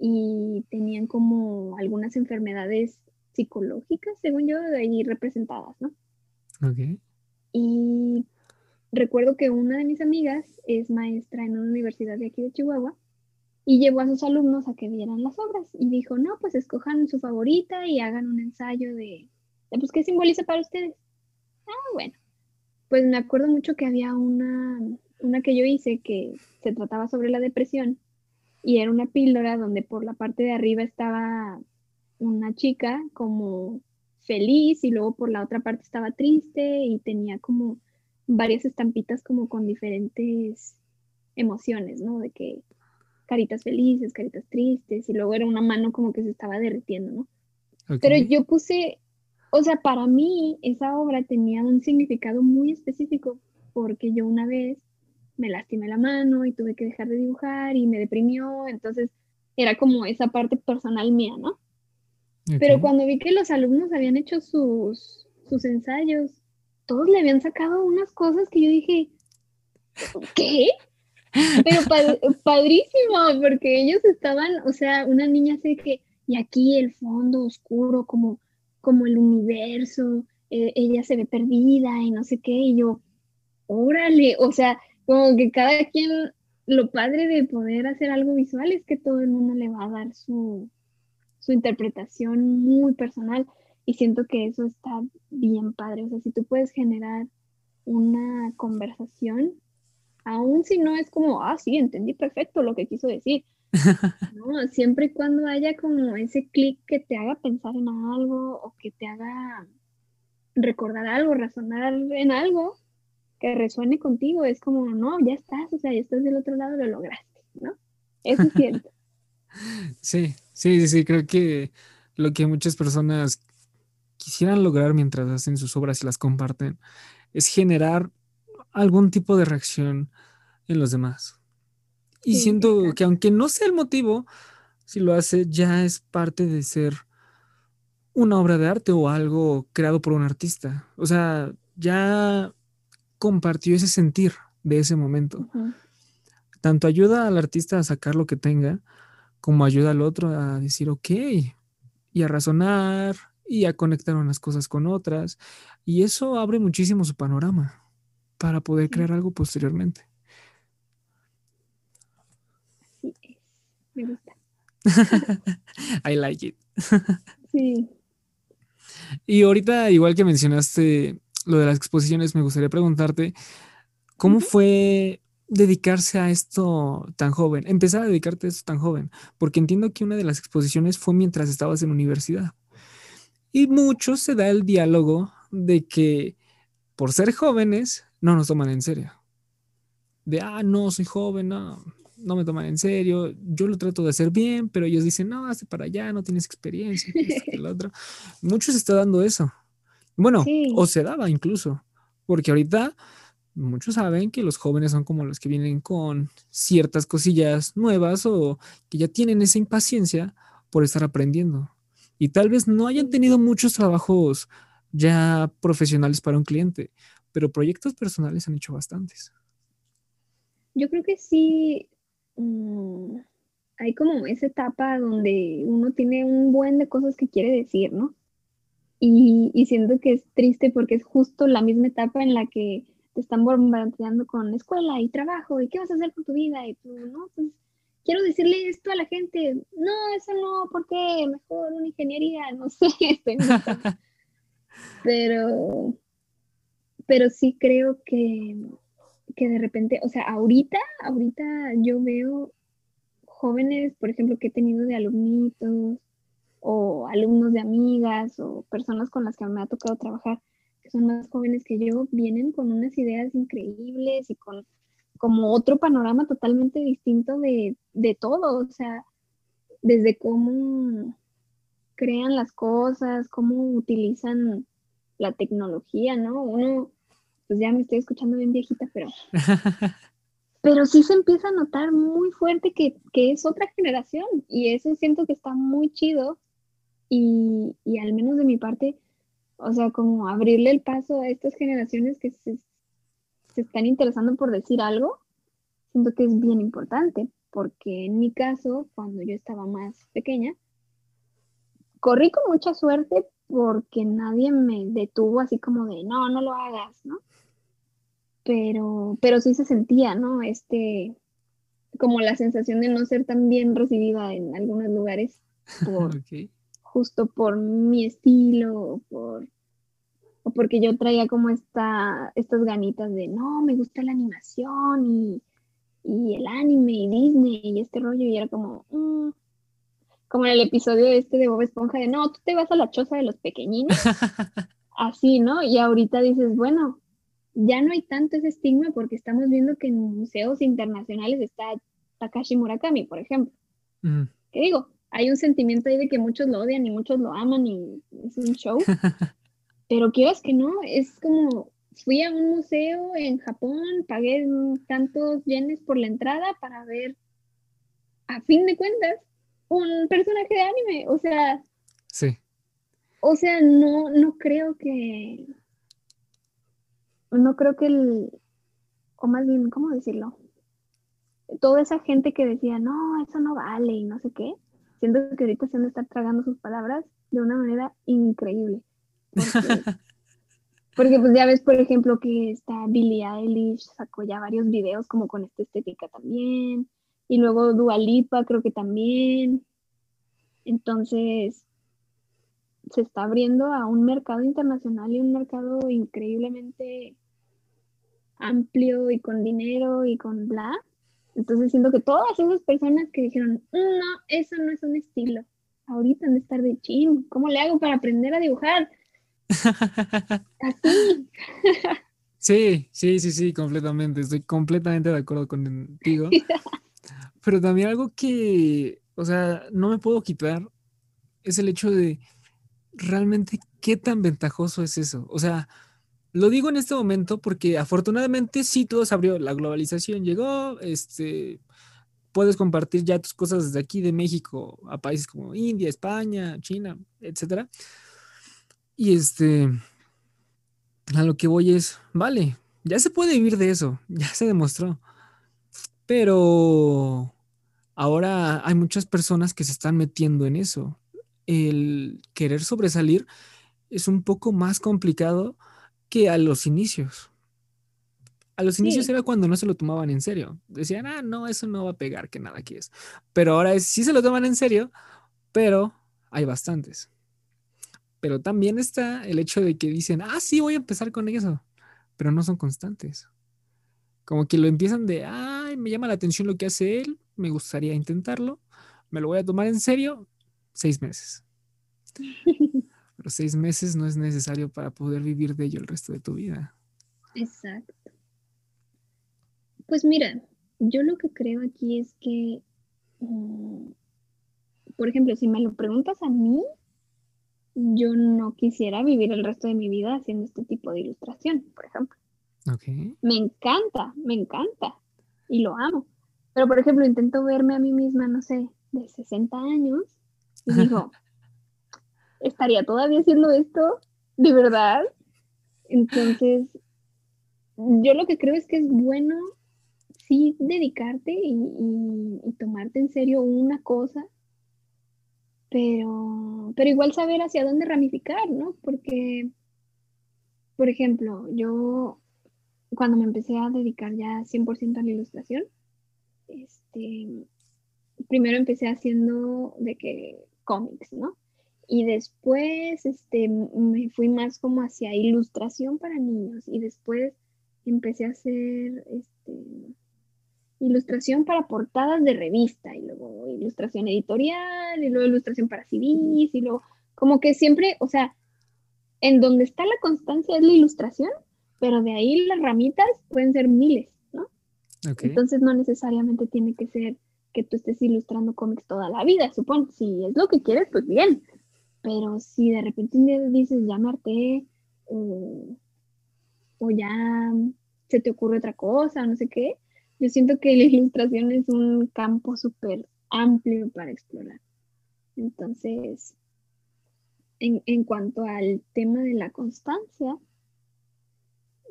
y tenían como algunas enfermedades psicológicas, según yo, ahí representadas, ¿no? Ok. Y recuerdo que una de mis amigas es maestra en una universidad de aquí de Chihuahua y llevó a sus alumnos a que vieran las obras y dijo, no, pues escojan su favorita y hagan un ensayo de, pues, ¿qué simboliza para ustedes? Ah, bueno, pues me acuerdo mucho que había una, una que yo hice que se trataba sobre la depresión y era una píldora donde por la parte de arriba estaba una chica como feliz y luego por la otra parte estaba triste y tenía como varias estampitas como con diferentes emociones, ¿no? De que caritas felices, caritas tristes y luego era una mano como que se estaba derritiendo, ¿no? Pero yo puse, o sea, para mí esa obra tenía un significado muy específico porque yo una vez me lastimé la mano y tuve que dejar de dibujar y me deprimió, entonces era como esa parte personal mía, ¿no? Pero cuando vi que los alumnos habían hecho sus, sus ensayos, todos le habían sacado unas cosas que yo dije, ¿qué? Pero padrísimo, porque ellos estaban, o sea, una niña sé que, y aquí el fondo oscuro, como, como el universo, eh, ella se ve perdida y no sé qué, y yo, órale, o sea, como que cada quien, lo padre de poder hacer algo visual es que todo el mundo le va a dar su, su interpretación muy personal y siento que eso está bien padre, o sea, si tú puedes generar una conversación aún si no es como, ah, sí, entendí perfecto lo que quiso decir. No, siempre y cuando haya como ese clic que te haga pensar en algo o que te haga recordar algo, razonar en algo que resuene contigo, es como, no, ya estás, o sea, ya estás del otro lado, lo lograste, ¿no? Eso es cierto. Sí, sí, sí, creo que lo que muchas personas quisieran lograr mientras hacen sus obras y las comparten es generar algún tipo de reacción en los demás. Y siento que aunque no sea el motivo, si lo hace, ya es parte de ser una obra de arte o algo creado por un artista. O sea, ya compartió ese sentir de ese momento. Tanto ayuda al artista a sacar lo que tenga, como ayuda al otro a decir, ok, y a razonar y a conectar unas cosas con otras. Y eso abre muchísimo su panorama para poder crear algo posteriormente. Sí, me gusta. I like it. sí. Y ahorita, igual que mencionaste lo de las exposiciones, me gustaría preguntarte, ¿cómo fue dedicarse a esto tan joven? Empezar a dedicarte a esto tan joven, porque entiendo que una de las exposiciones fue mientras estabas en universidad. Y mucho se da el diálogo de que por ser jóvenes no nos toman en serio. De, ah, no, soy joven, no, no me toman en serio, yo lo trato de hacer bien, pero ellos dicen, no, hazte para allá, no tienes experiencia, el otro. Mucho se está dando eso. Bueno, o se daba incluso, porque ahorita muchos saben que los jóvenes son como los que vienen con ciertas cosillas nuevas o que ya tienen esa impaciencia por estar aprendiendo. Y tal vez no hayan tenido muchos trabajos ya profesionales para un cliente, pero proyectos personales han hecho bastantes. Yo creo que sí, mm, hay como esa etapa donde uno tiene un buen de cosas que quiere decir, ¿no? Y, y siento que es triste porque es justo la misma etapa en la que te te están bombardeando con escuela y trabajo y qué vas a hacer con tu vida y tú, no, pues quiero decirle esto a la gente, no, eso no, ¿por qué? Mejor una ingeniería, no sé, pero, pero sí creo que, que de repente, o sea, ahorita, ahorita yo veo jóvenes, por ejemplo, que he tenido de alumnitos o alumnos de amigas o personas con las que me ha tocado trabajar, que son más jóvenes que yo, vienen con unas ideas increíbles y con como otro panorama totalmente distinto de, de todo, o sea, desde cómo crean las cosas, cómo utilizan la tecnología, ¿no? Uno, pues ya me estoy escuchando bien viejita, pero pero sí se empieza a notar muy fuerte que, es otra generación y eso siento que está muy chido y, al menos de mi parte, o sea, como abrirle el paso a estas generaciones que se, se están interesando por decir algo, siento que es bien importante porque en mi caso, cuando yo estaba más pequeña, corrí con mucha suerte porque nadie me detuvo así como de, no, no lo hagas, ¿no? pero, pero sí se sentía, ¿no? Este, como la sensación de no ser tan bien recibida en algunos lugares, justo por mi estilo, por, o porque yo traía como esta, estas ganitas de, no, me gusta la animación y, y el anime y Disney y este rollo, y era como, mm", como en el episodio este de Bob Esponja de, no, tú te vas a la choza de los pequeñines, así, ¿no? Y ahorita dices, bueno, ya no hay tanto ese estigma porque estamos viendo que en museos internacionales está Takashi Murakami, por ejemplo. ¿Qué digo? Hay un sentimiento ahí de que muchos lo odian y muchos lo aman y es un show. Pero quieras que no, es como fui a un museo en Japón, pagué tantos yenes por la entrada para ver, a fin de cuentas, un personaje de anime. O sea, sí. O sea, no, no creo que, no creo que el, o más bien, ¿cómo decirlo? Toda esa gente que decía, no, eso no vale y no sé qué, siento que ahorita se van a estar tragando sus palabras de una manera increíble. Porque, pues ya ves, por ejemplo, que está Billie Eilish, sacó ya varios videos como con esta estética también, y luego Dualipa creo que también. Entonces, se está abriendo a un mercado internacional y un mercado increíblemente amplio y con dinero y con bla. Entonces siento que todas esas personas que dijeron, no, eso no es un estilo, ahorita han de estar de chin, ¿cómo le hago para aprender a dibujar? Así. sí, sí, sí, sí, completamente, estoy completamente de acuerdo contigo. Pero también algo que, o sea, no me puedo quitar es el hecho de realmente qué tan ventajoso es eso. O sea, lo digo en este momento porque afortunadamente sí todo se abrió, la globalización llegó, este, puedes compartir ya tus cosas desde aquí de México a países como India, España, China, etcétera. Y este, a lo que voy es, vale, ya se puede vivir de eso, ya se demostró. Pero ahora hay muchas personas que se están metiendo en eso. El querer sobresalir es un poco más complicado que a los inicios. A los inicios era cuando no se lo tomaban en serio. Decían, ah, no, eso no va a pegar, que nada aquí es. Pero ahora es, sí se lo toman en serio, pero hay bastantes. Pero también está el hecho de que dicen, ah, sí, voy a empezar con eso, pero no son constantes. Como que lo empiezan de, ay, me llama la atención lo que hace él, me gustaría intentarlo, me lo voy a tomar en serio, seis meses. Pero seis meses no es necesario para poder vivir de ello el resto de tu vida. Exacto. Pues mira, yo lo que creo aquí es que, mm, por ejemplo, si me lo preguntas a mí, yo no quisiera vivir el resto de mi vida haciendo este tipo de ilustración, por ejemplo. Okay. Me encanta, me encanta y lo amo. Pero, por ejemplo, intento verme a mí misma, no sé, de 60 años y digo, ¿estaría todavía haciendo esto? ¿De verdad? Entonces, yo lo que creo es que es bueno sí dedicarte y, tomarte en serio una cosa, pero, pero igual saber hacia dónde ramificar, ¿no? Porque, por ejemplo, yo cuando me empecé a dedicar ya 100% a la ilustración, este, primero empecé haciendo de que cómics, ¿no? Y después este, me fui más como hacia ilustración para niños y después empecé a hacer este, ilustración para portadas de revista y luego ilustración editorial y luego ilustración para CDs y luego como que siempre, o sea, en donde está la constancia es la ilustración, pero de ahí las ramitas pueden ser miles, ¿no? Entonces no necesariamente tiene que ser que tú estés ilustrando cómics toda la vida, supongo. Si es lo que quieres, pues bien. Pero si de repente un día dices, ya me harté, o ya se te ocurre otra cosa, no sé qué, yo siento que la ilustración es un campo súper amplio para explorar. Entonces, en, en, cuanto al tema de la constancia,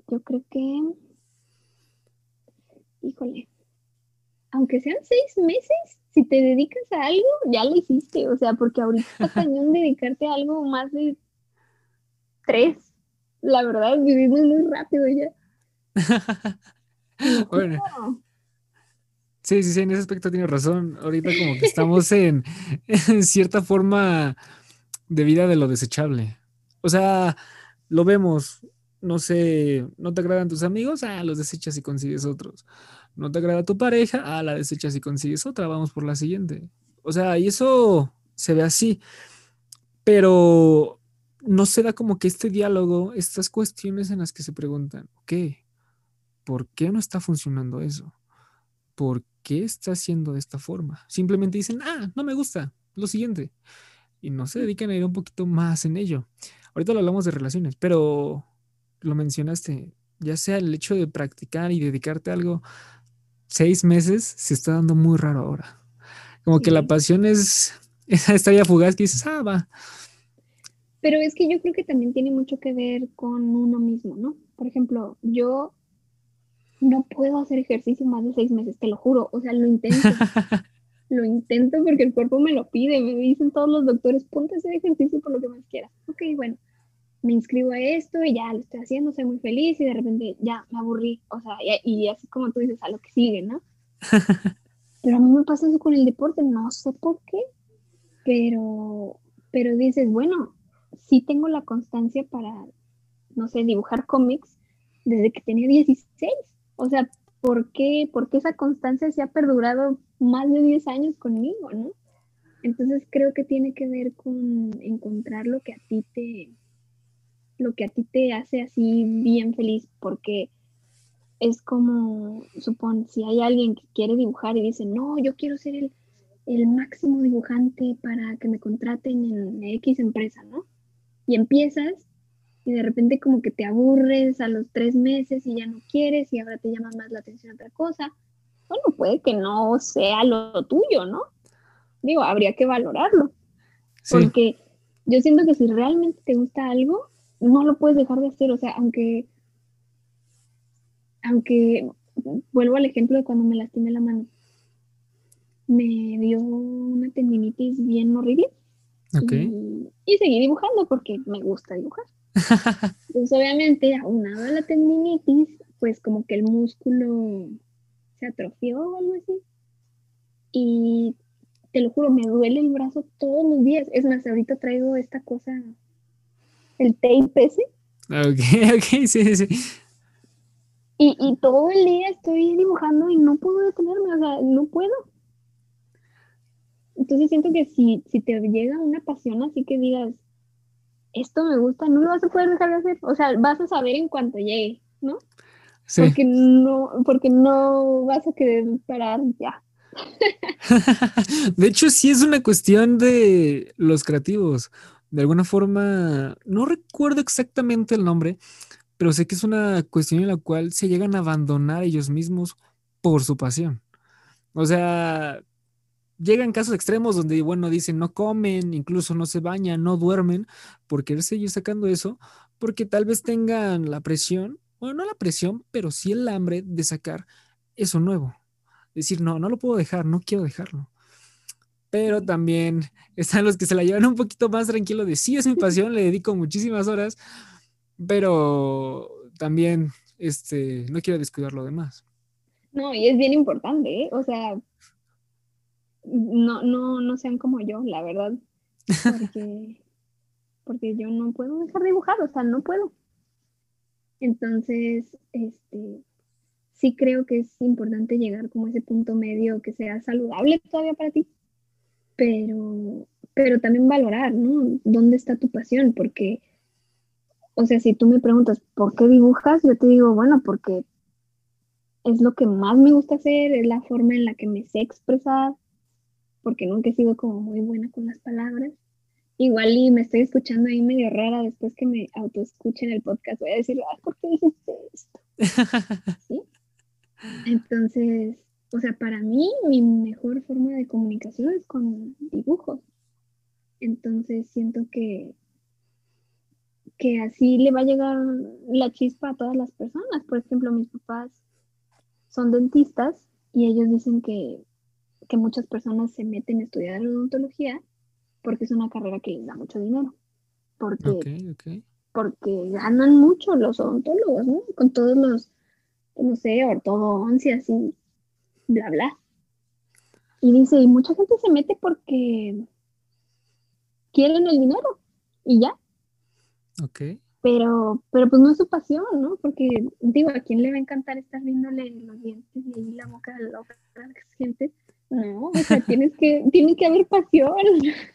yo creo que, híjole, aunque sean seis meses, si te dedicas a algo, ya lo hiciste. O sea, porque ahorita está cañón dedicarte a algo más de tres. La verdad, vivimos muy rápido ya. bueno. Sí, sí, sí, en ese aspecto tienes razón. Ahorita como que estamos en, en, cierta forma de vida de lo desechable. O sea, lo vemos, no sé, no te agradan tus amigos, ah, los desechas y consigues otros no te agrada tu pareja, ah, la desechas y consigues otra, vamos por la siguiente. O sea, y eso se ve así, pero no se da como que este diálogo, estas cuestiones en las que se preguntan, ok, ¿por qué no está funcionando eso? ¿Por qué está haciendo de esta forma? Simplemente dicen, ah, no me gusta, lo siguiente. Y no se dedican a ir un poquito más en ello. Ahorita lo hablamos de relaciones, pero lo mencionaste, ya sea el hecho de practicar y dedicarte a algo seis meses se está dando muy raro ahora. Como que la pasión es esa estrella fugaz que dices, ah, va. Pero es que yo creo que también tiene mucho que ver con uno mismo, ¿no? Por ejemplo, yo no puedo hacer ejercicio más de seis meses, te lo juro. O sea, lo intento. lo intento porque el cuerpo me lo pide. Me dicen todos los doctores, ponte a hacer ejercicio por lo que más quieras. Ok, bueno me inscribo a esto y ya lo estoy haciendo, soy muy feliz y de repente ya me aburrí, o sea, y, así como tú dices, a lo que sigue, ¿no? pero a mí me pasa eso con el deporte, no sé por qué, pero, pero dices, bueno, sí tengo la constancia para, no sé, dibujar cómics desde que tenía 16, o sea, ¿por qué, ¿por qué esa constancia se ha perdurado más de 10 años conmigo, ¿no? Entonces creo que tiene que ver con encontrar lo que a ti te, lo que a ti te hace así bien feliz, porque es como, supón, si hay alguien que quiere dibujar y dice, no, yo quiero ser el, máximo dibujante para que me contraten en X empresa, ¿no? Y empiezas y de repente como que te aburres a los tres meses y ya no quieres y ahora te llama más la atención otra cosa. Bueno, puede que no sea lo tuyo, ¿no? Digo, habría que valorarlo. Porque yo siento que si realmente te gusta algo, no lo puedes dejar de hacer, o sea, aunque, aunque vuelvo al ejemplo de cuando me lastimé la mano, me dio una tendinitis bien horrible. Y, seguí dibujando porque me gusta dibujar. Entonces, obviamente, aunado a la tendinitis, pues como que el músculo se atrofió o algo así. Y te lo juro, me duele el brazo todos los días. Es más, ahorita traigo esta cosa el tape ese. Ok, ok, sí, sí. Y, y todo el día estoy dibujando y no puedo detenerme, o sea, no puedo. Entonces siento que si, si te llega una pasión así que digas, esto me gusta, no lo vas a poder dejar de hacer. O sea, vas a saber en cuanto llegue, ¿no? Sí. Porque no, porque no vas a querer parar ya. de hecho, sí es una cuestión de los creativos de alguna forma, no recuerdo exactamente el nombre, pero sé que es una cuestión en la cual se llegan a abandonar ellos mismos por su pasión. O sea, llegan casos extremos donde, bueno, dicen no comen, incluso no se bañan, no duermen, por querer seguir sacando eso, porque tal vez tengan la presión, bueno, no la presión, pero sí el hambre de sacar eso nuevo. Decir, no, no lo puedo dejar, no quiero dejarlo pero también están los que se la llevan un poquito más tranquilo de sí, es mi pasión, le dedico muchísimas horas, pero también este, no quiero descuidar lo demás. No, y es bien importante, ¿eh? O sea, no, no, no sean como yo, la verdad. Porque, porque yo no puedo dejar de dibujar, o sea, no puedo. Entonces, este, sí creo que es importante llegar como a ese punto medio que sea saludable todavía para ti, pero, pero también valorar, ¿no? ¿Dónde está tu pasión? Porque, o sea, si tú me preguntas, ¿por qué dibujas? Yo te digo, bueno, porque es lo que más me gusta hacer, es la forma en la que me sé expresar, porque nunca he sido como muy buena con las palabras. Igual y me estoy escuchando ahí medio rara después que me autoescuchen el podcast. Voy a decir, ay, ¿por qué dijiste esto? ¿Sí? Entonces, o sea, para mí mi mejor forma de comunicación es con dibujos. Entonces siento que, que así le va a llegar la chispa a todas las personas. Por ejemplo, mis papás son dentistas y ellos dicen que, muchas personas se meten a estudiar odontología porque es una carrera que les da mucho dinero. Porque, porque ganan mucho los odontólogos, ¿no? Con todos los, no sé, ortodoncias y bla, bla. Y dice, y mucha gente se mete porque quieren el dinero y ya. Ok pero, pero pues no es su pasión, ¿no? Porque digo, ¿a quién le va a encantar estar viéndole los dientes y la boca de la otra gente? No, o sea, tienes que, tiene que haber pasión.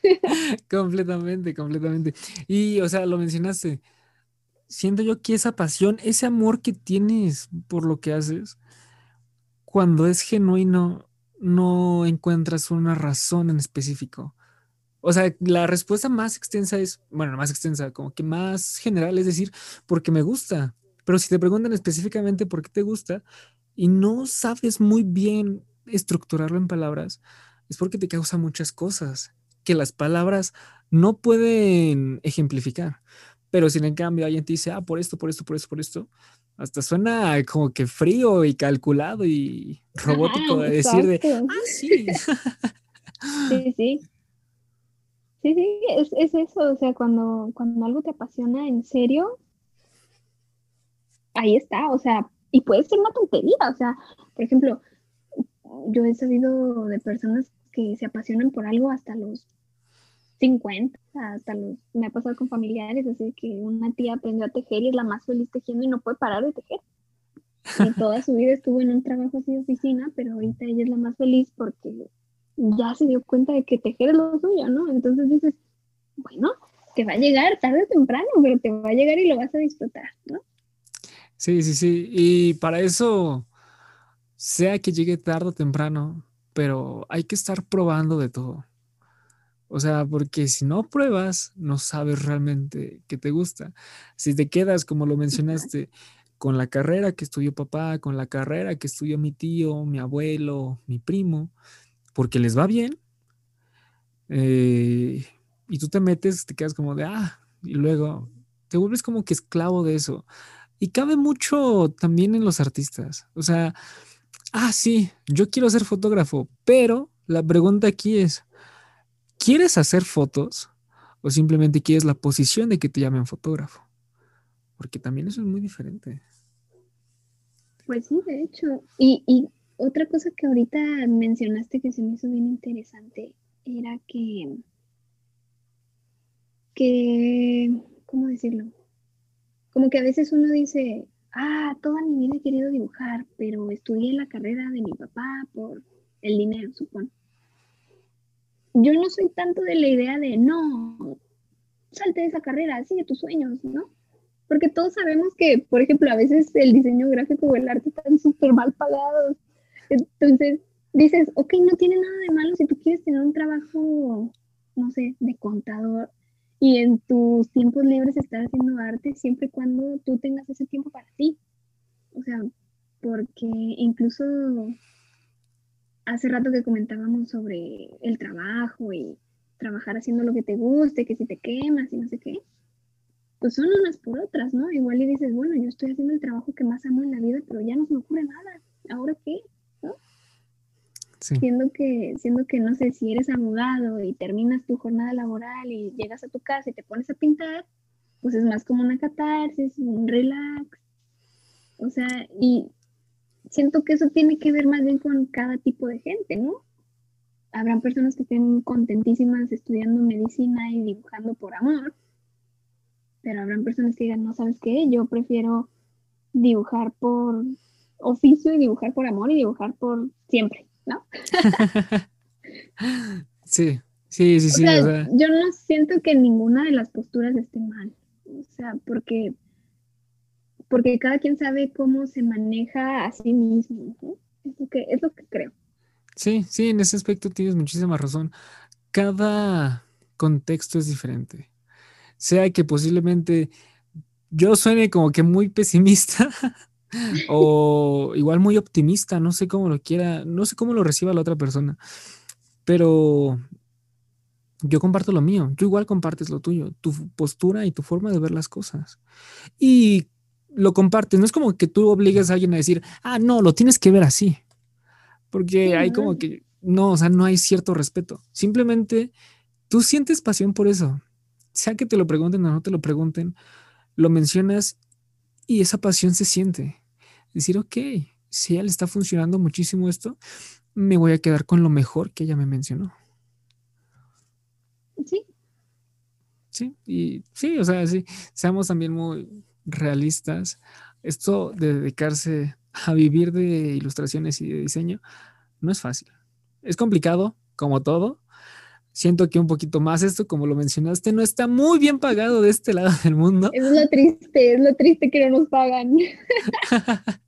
completamente, completamente. Y, o sea, lo mencionaste. Siento yo que esa pasión, ese amor que tienes por lo que haces, cuando es genuino, no encuentras una razón en específico. O sea, la respuesta más extensa es, bueno, más extensa, como que más general, es decir, porque me gusta. Pero si te preguntan específicamente por qué te gusta y no sabes muy bien estructurarlo en palabras, es porque te causa muchas cosas que las palabras no pueden ejemplificar. Pero si en cambio alguien te dice, ah, por esto, por esto, por esto, por esto, hasta suena como que frío y calculado y robótico de decir de, ah, sí. Sí, sí. Sí, sí, es, eso, o sea, cuando, cuando algo te apasiona en serio, ahí está, o sea, y puede ser una tontería, o sea, por ejemplo, yo he sabido de personas que se apasionan por algo hasta los 50, hasta los, me ha pasado con familiares, así que una tía aprendió a tejer y es la más feliz tejiendo y no puede parar de tejer. Y toda su vida estuvo en un trabajo así de oficina, pero ahorita ella es la más feliz porque ya se dio cuenta de que tejer es lo suyo, ¿no? Entonces dices, bueno, te va a llegar tarde o temprano, pero te va a llegar y lo vas a disfrutar, ¿no? Sí, sí, sí. Y para eso, sea que llegue tarde o temprano, pero hay que estar probando de todo. O sea, porque si no pruebas, no sabes realmente qué te gusta. Si te quedas, como lo mencionaste, con la carrera que estudió papá, con la carrera que estudió mi tío, mi abuelo, mi primo, porque les va bien. Eh, y tú te metes, te quedas como de, ah, y luego te vuelves como que esclavo de eso. Y cabe mucho también en los artistas. O sea, ah, sí, yo quiero ser fotógrafo, pero la pregunta aquí es, ¿quieres hacer fotos o simplemente quieres la posición de que te llamen fotógrafo? Porque también eso es muy diferente. Pues sí, de hecho. Y, y otra cosa que ahorita mencionaste que se me hizo bien interesante era que, que, ¿cómo decirlo? Como que a veces uno dice, ah, toda mi vida he querido dibujar, pero estudié la carrera de mi papá por el dinero, supongo. Yo no soy tanto de la idea de, no, salte de esa carrera, sigue tus sueños, ¿no? Porque todos sabemos que, por ejemplo, a veces el diseño gráfico o el arte están súper mal pagados entonces dices, ok, no tiene nada de malo si tú quieres tener un trabajo, no sé, de contador y en tus tiempos libres estar haciendo arte siempre y cuando tú tengas ese tiempo para ti. O sea, porque incluso hace rato que comentábamos sobre el trabajo y trabajar haciendo lo que te guste, que si te quemas y no sé qué, pues son unas por otras, ¿no? Igual y dices, bueno, yo estoy haciendo el trabajo que más amo en la vida, pero ya no se me ocurre nada. ¿Ahora qué? Siendo que, siendo que, no sé, si eres abogado y terminas tu jornada laboral y llegas a tu casa y te pones a pintar, pues es más como una catarsis, un relax. O sea, y siento que eso tiene que ver más bien con cada tipo de gente, ¿no? Habrán personas que estén contentísimas estudiando medicina y dibujando por amor, pero habrán personas que digan, no sabes qué, yo prefiero dibujar por oficio y dibujar por amor y dibujar por siempre, ¿no? sí, sí, sí, sí. Yo no siento que ninguna de las posturas esté mal, o sea, porque porque cada quien sabe cómo se maneja a sí mismo. Es, lo que, es lo que creo. Sí, sí, en ese aspecto tienes muchísima razón. Cada contexto es diferente. Sea que posiblemente yo suene como que muy pesimista o igual muy optimista, no sé cómo lo quiera, no sé cómo lo reciba la otra persona, pero yo comparto lo mío, tú igual compartes lo tuyo, tu postura y tu forma de ver las cosas. Y lo compartes. No es como que tú obligues a alguien a decir, ah, no, lo tienes que ver así. Porque hay como que, no, o sea, no hay cierto respeto. Simplemente tú sientes pasión por eso. Sea que te lo pregunten o no te lo pregunten, lo mencionas y esa pasión se siente. Decir, ok, si a ella le está funcionando muchísimo esto, me voy a quedar con lo mejor que ella me mencionó. Sí. Sí, y sí, o sea, sí, seamos también muy, realistas, esto de dedicarse a vivir de ilustraciones y de diseño no es fácil. Es complicado, como todo. Siento que un poquito más esto, como lo mencionaste, no está muy bien pagado de este lado del mundo. Es lo triste, es lo triste que no nos pagan.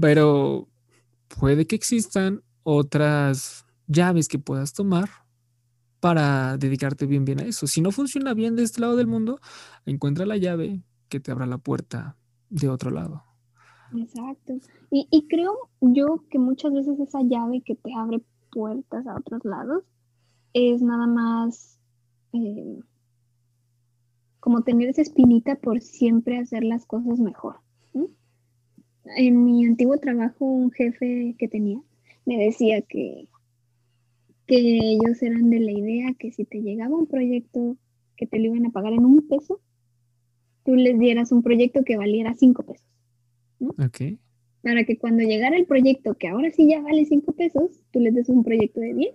Pero puede que existan otras llaves que puedas tomar para dedicarte bien bien a eso. Si no funciona bien de este lado del mundo, encuentra la llave que te abra la puerta de otro lado. Exacto. Y, creo yo que muchas veces esa llave que te abre puertas a otros lados es nada más eh, como tener esa espinita por siempre hacer las cosas mejor. En mi antiguo trabajo, un jefe que tenía me decía que que ellos eran de la idea que si te llegaba un proyecto que te lo iban a pagar en un peso, tú les dieras un proyecto que valiera cinco pesos. Ok. Para que cuando llegara el proyecto que ahora sí ya vale cinco pesos, tú les des un proyecto de diez.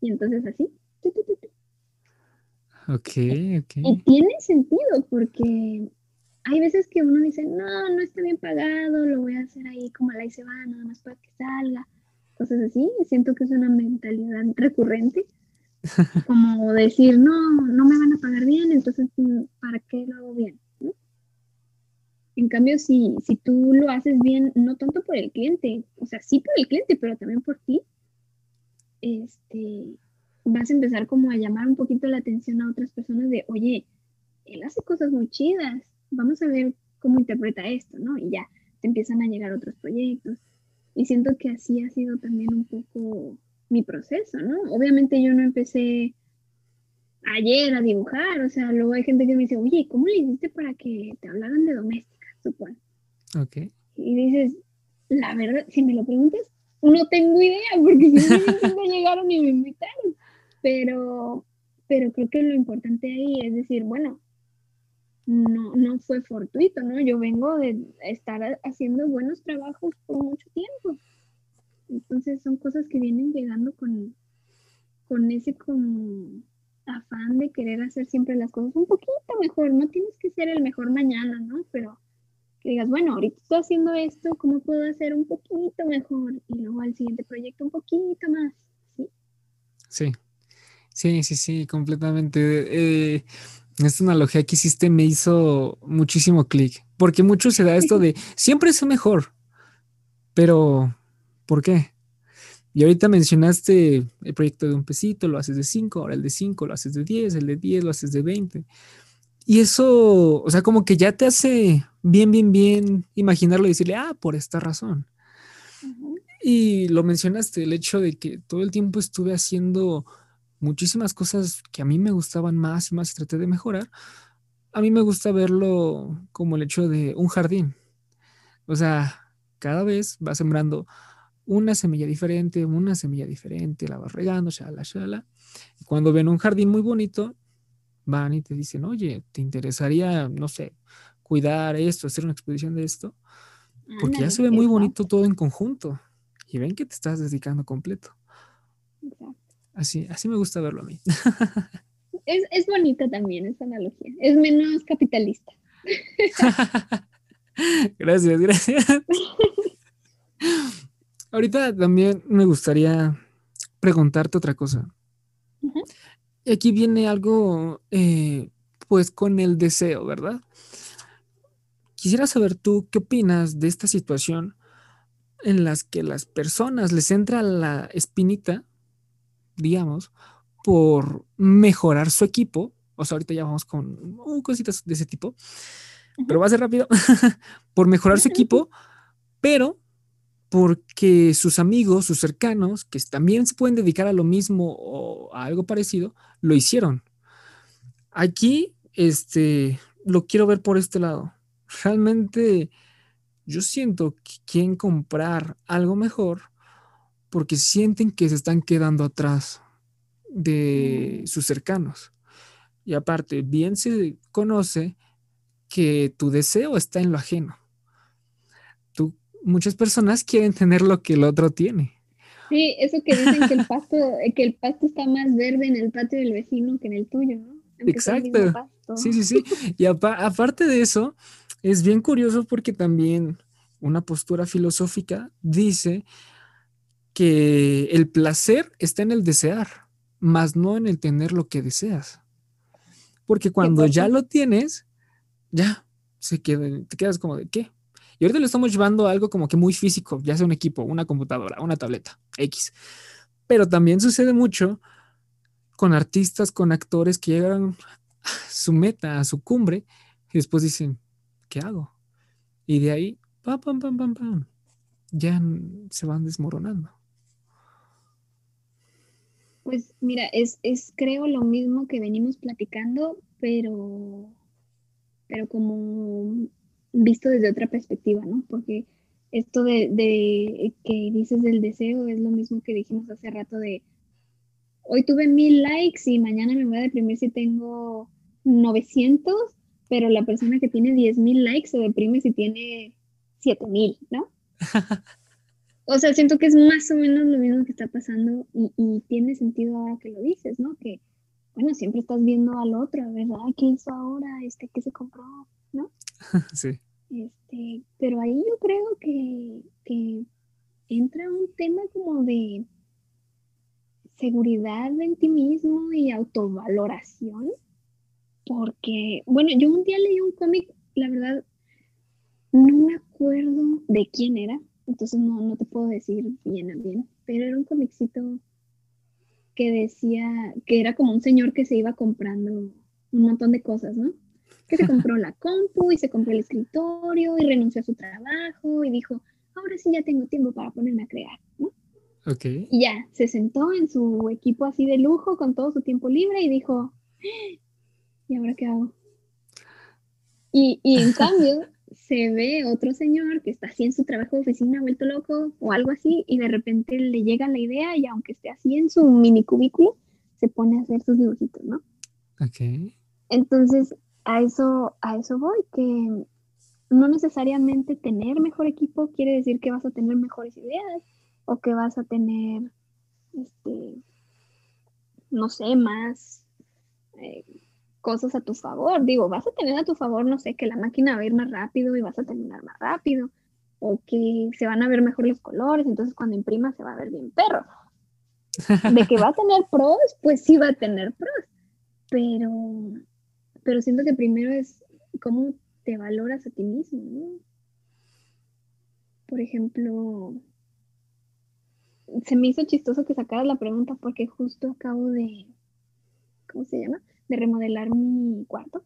Y entonces así. Ok, ok. Y tiene sentido porque hay veces que uno dice, no, no está bien pagado, lo voy a hacer ahí como la y se va, nada más para que salga cosas así. Siento que es una mentalidad recurrente, como decir, no, no me van a pagar bien, entonces, mm, ¿para qué lo hago bien? En cambio, si, si tú lo haces bien, no tanto por el cliente, o sea, sí por el cliente, pero también por ti, este, vas a empezar como a llamar un poquito la atención a otras personas de, oye, él hace cosas muy chidas, vamos a ver cómo interpreta esto, ¿no? Y ya te empiezan a llegar otros proyectos. Y siento que así ha sido también un poco mi proceso, ¿no? Obviamente yo no empecé ayer a dibujar, o sea, luego hay gente que me dice, oye, ¿cómo le hiciste para que te hablaran de doméstica, supongo? Ok. Y dices, la verdad, si me lo preguntas, no tengo idea, porque no llegaron y me invitaron. Pero, pero creo que lo importante ahí es decir, bueno, no, no fue fortuito, ¿no? Yo vengo de estar haciendo buenos trabajos por mucho tiempo. Entonces son cosas que vienen llegando con, con ese como afán de querer hacer siempre las cosas un poquito mejor. No tienes que ser el mejor mañana, ¿no? Pero que digas, bueno, ahorita estoy haciendo esto, ¿cómo puedo hacer un poquito mejor? Y luego al siguiente proyecto un poquito más, ¿sí? Sí, sí, sí, sí, completamente. Eh, esta analogía que hiciste me hizo muchísimo clic, porque mucho se da esto de siempre es mejor, pero ¿por qué? Y ahorita mencionaste el proyecto de un pesito, lo haces de 5, ahora el de 5 lo haces de 10, el de 10 lo haces de 20. Y eso, o sea, como que ya te hace bien, bien, bien imaginarlo y decirle, ah, por esta razón. Y lo mencionaste, el hecho de que todo el tiempo estuve haciendo muchísimas cosas que a mí me gustaban más y más traté de mejorar, a mí me gusta verlo como el hecho de un jardín. O sea, cada vez vas sembrando una semilla diferente, una semilla diferente, la vas regando, shala, shala. Y cuando ven un jardín muy bonito, van y te dicen, oye, ¿te interesaría, no sé, cuidar esto, hacer una exposición de esto, porque ya se ve muy bonito todo en conjunto y ven que te estás dedicando completo. Así, así me gusta verlo a mí. Es, es bonita también esa analogía, es menos capitalista. gracias, gracias. Ahorita también me gustaría preguntarte otra cosa. Y aquí viene algo, eh, pues, con el deseo, ¿verdad? Quisiera saber tú qué opinas de esta situación en las que las personas les entra la espinita, digamos, por mejorar su equipo. O sea, ahorita ya vamos con uh, cositas de ese tipo, pero va a ser rápido. por mejorar su equipo, pero porque sus amigos, sus cercanos, que también se pueden dedicar a lo mismo o a algo parecido, lo hicieron. Aquí, este, lo quiero ver por este lado. Realmente, yo siento que quieren comprar algo mejor porque sienten que se están quedando atrás de mm. sus cercanos. Y aparte, bien se conoce que tu deseo está en lo ajeno muchas personas quieren tener lo que el otro tiene. Sí, eso que dicen que el pasto, que el pasto está más verde en el patio del vecino que en el tuyo, ¿no? Exacto. Sí, sí, sí. Y aparte de eso, es bien curioso porque también una postura filosófica dice que el placer está en el desear, más no en el tener lo que deseas. Porque cuando ya lo tienes, ya se queda, te quedas como de qué, y ahorita lo estamos llevando a algo como que muy físico, ya sea un equipo, una computadora, una tableta, X. Pero también sucede mucho con artistas, con actores que llegan a su meta, a su cumbre, y después dicen, ¿qué hago? Y de ahí, pam, pam, pam, pam, pam, ya se van desmoronando. Pues mira, es, es creo lo mismo que venimos platicando, pero, pero como visto desde otra perspectiva, ¿no? Porque esto de, que dices del deseo es lo mismo que dijimos hace rato de hoy tuve mil likes y mañana me voy a deprimir si tengo 900, pero la persona que tiene 10 mil likes se deprime si tiene 7 mil, ¿no? o sea, siento que es más o menos lo mismo que está pasando y, y, tiene sentido ahora que lo dices, ¿no? Que, bueno, siempre estás viendo al otro, ¿verdad? ¿Qué hizo ahora? Este, ¿Qué se compró? ¿No? sí. Este, pero ahí yo creo que, entra un tema como de seguridad en ti mismo y autovaloración. Porque, bueno, yo un día leí un cómic, la verdad, no me acuerdo de quién era, entonces no, no te puedo decir bien a bien, pero era un cómicito que decía que era como un señor que se iba comprando un montón de cosas, ¿no? que se compró la compu y se compró el escritorio y renunció a su trabajo y dijo, ahora sí ya tengo tiempo para ponerme a crear, ¿no? Ok. Y ya, se sentó en su equipo así de lujo con todo su tiempo libre y dijo, ¿y ahora qué hago? Y, y en cambio se ve otro señor que está así en su trabajo de oficina vuelto loco o algo así y de repente le llega la idea y aunque esté así en su mini cubículo, se pone a hacer sus dibujitos, ¿no? Ok. Entonces, a eso, a eso voy, que no necesariamente tener mejor equipo quiere decir que vas a tener mejores ideas o que vas a tener, este, no sé, más eh, cosas a tu favor. Digo, vas a tener a tu favor, no sé, que la máquina va a ir más rápido y vas a terminar más rápido, o que se van a ver mejor los colores, entonces cuando imprimas se va a ver bien perro. De que va a tener pros, pues sí va a tener pros, pero pero siento que primero es cómo te valoras a ti mismo, ¿no? Por ejemplo, se me hizo chistoso que sacaras la pregunta porque justo acabo de, ¿cómo se llama? De remodelar mi cuarto.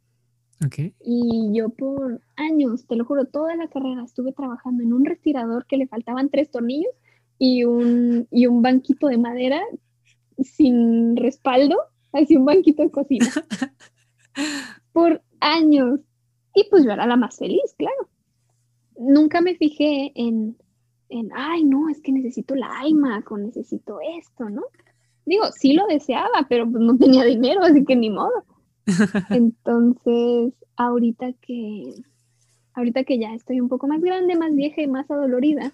Okay. Y yo por años, te lo juro, toda la carrera estuve trabajando en un respirador que le faltaban tres tornillos y un, y un banquito de madera sin respaldo, así un banquito de cocina. por años. Y pues yo era la más feliz, claro. Nunca me fijé en, en ay, no, es que necesito la iMac o necesito esto, ¿no? Digo, sí lo deseaba, pero pues no tenía dinero, así que ni modo. Entonces, ahorita que, ahorita que ya estoy un poco más grande, más vieja y más adolorida,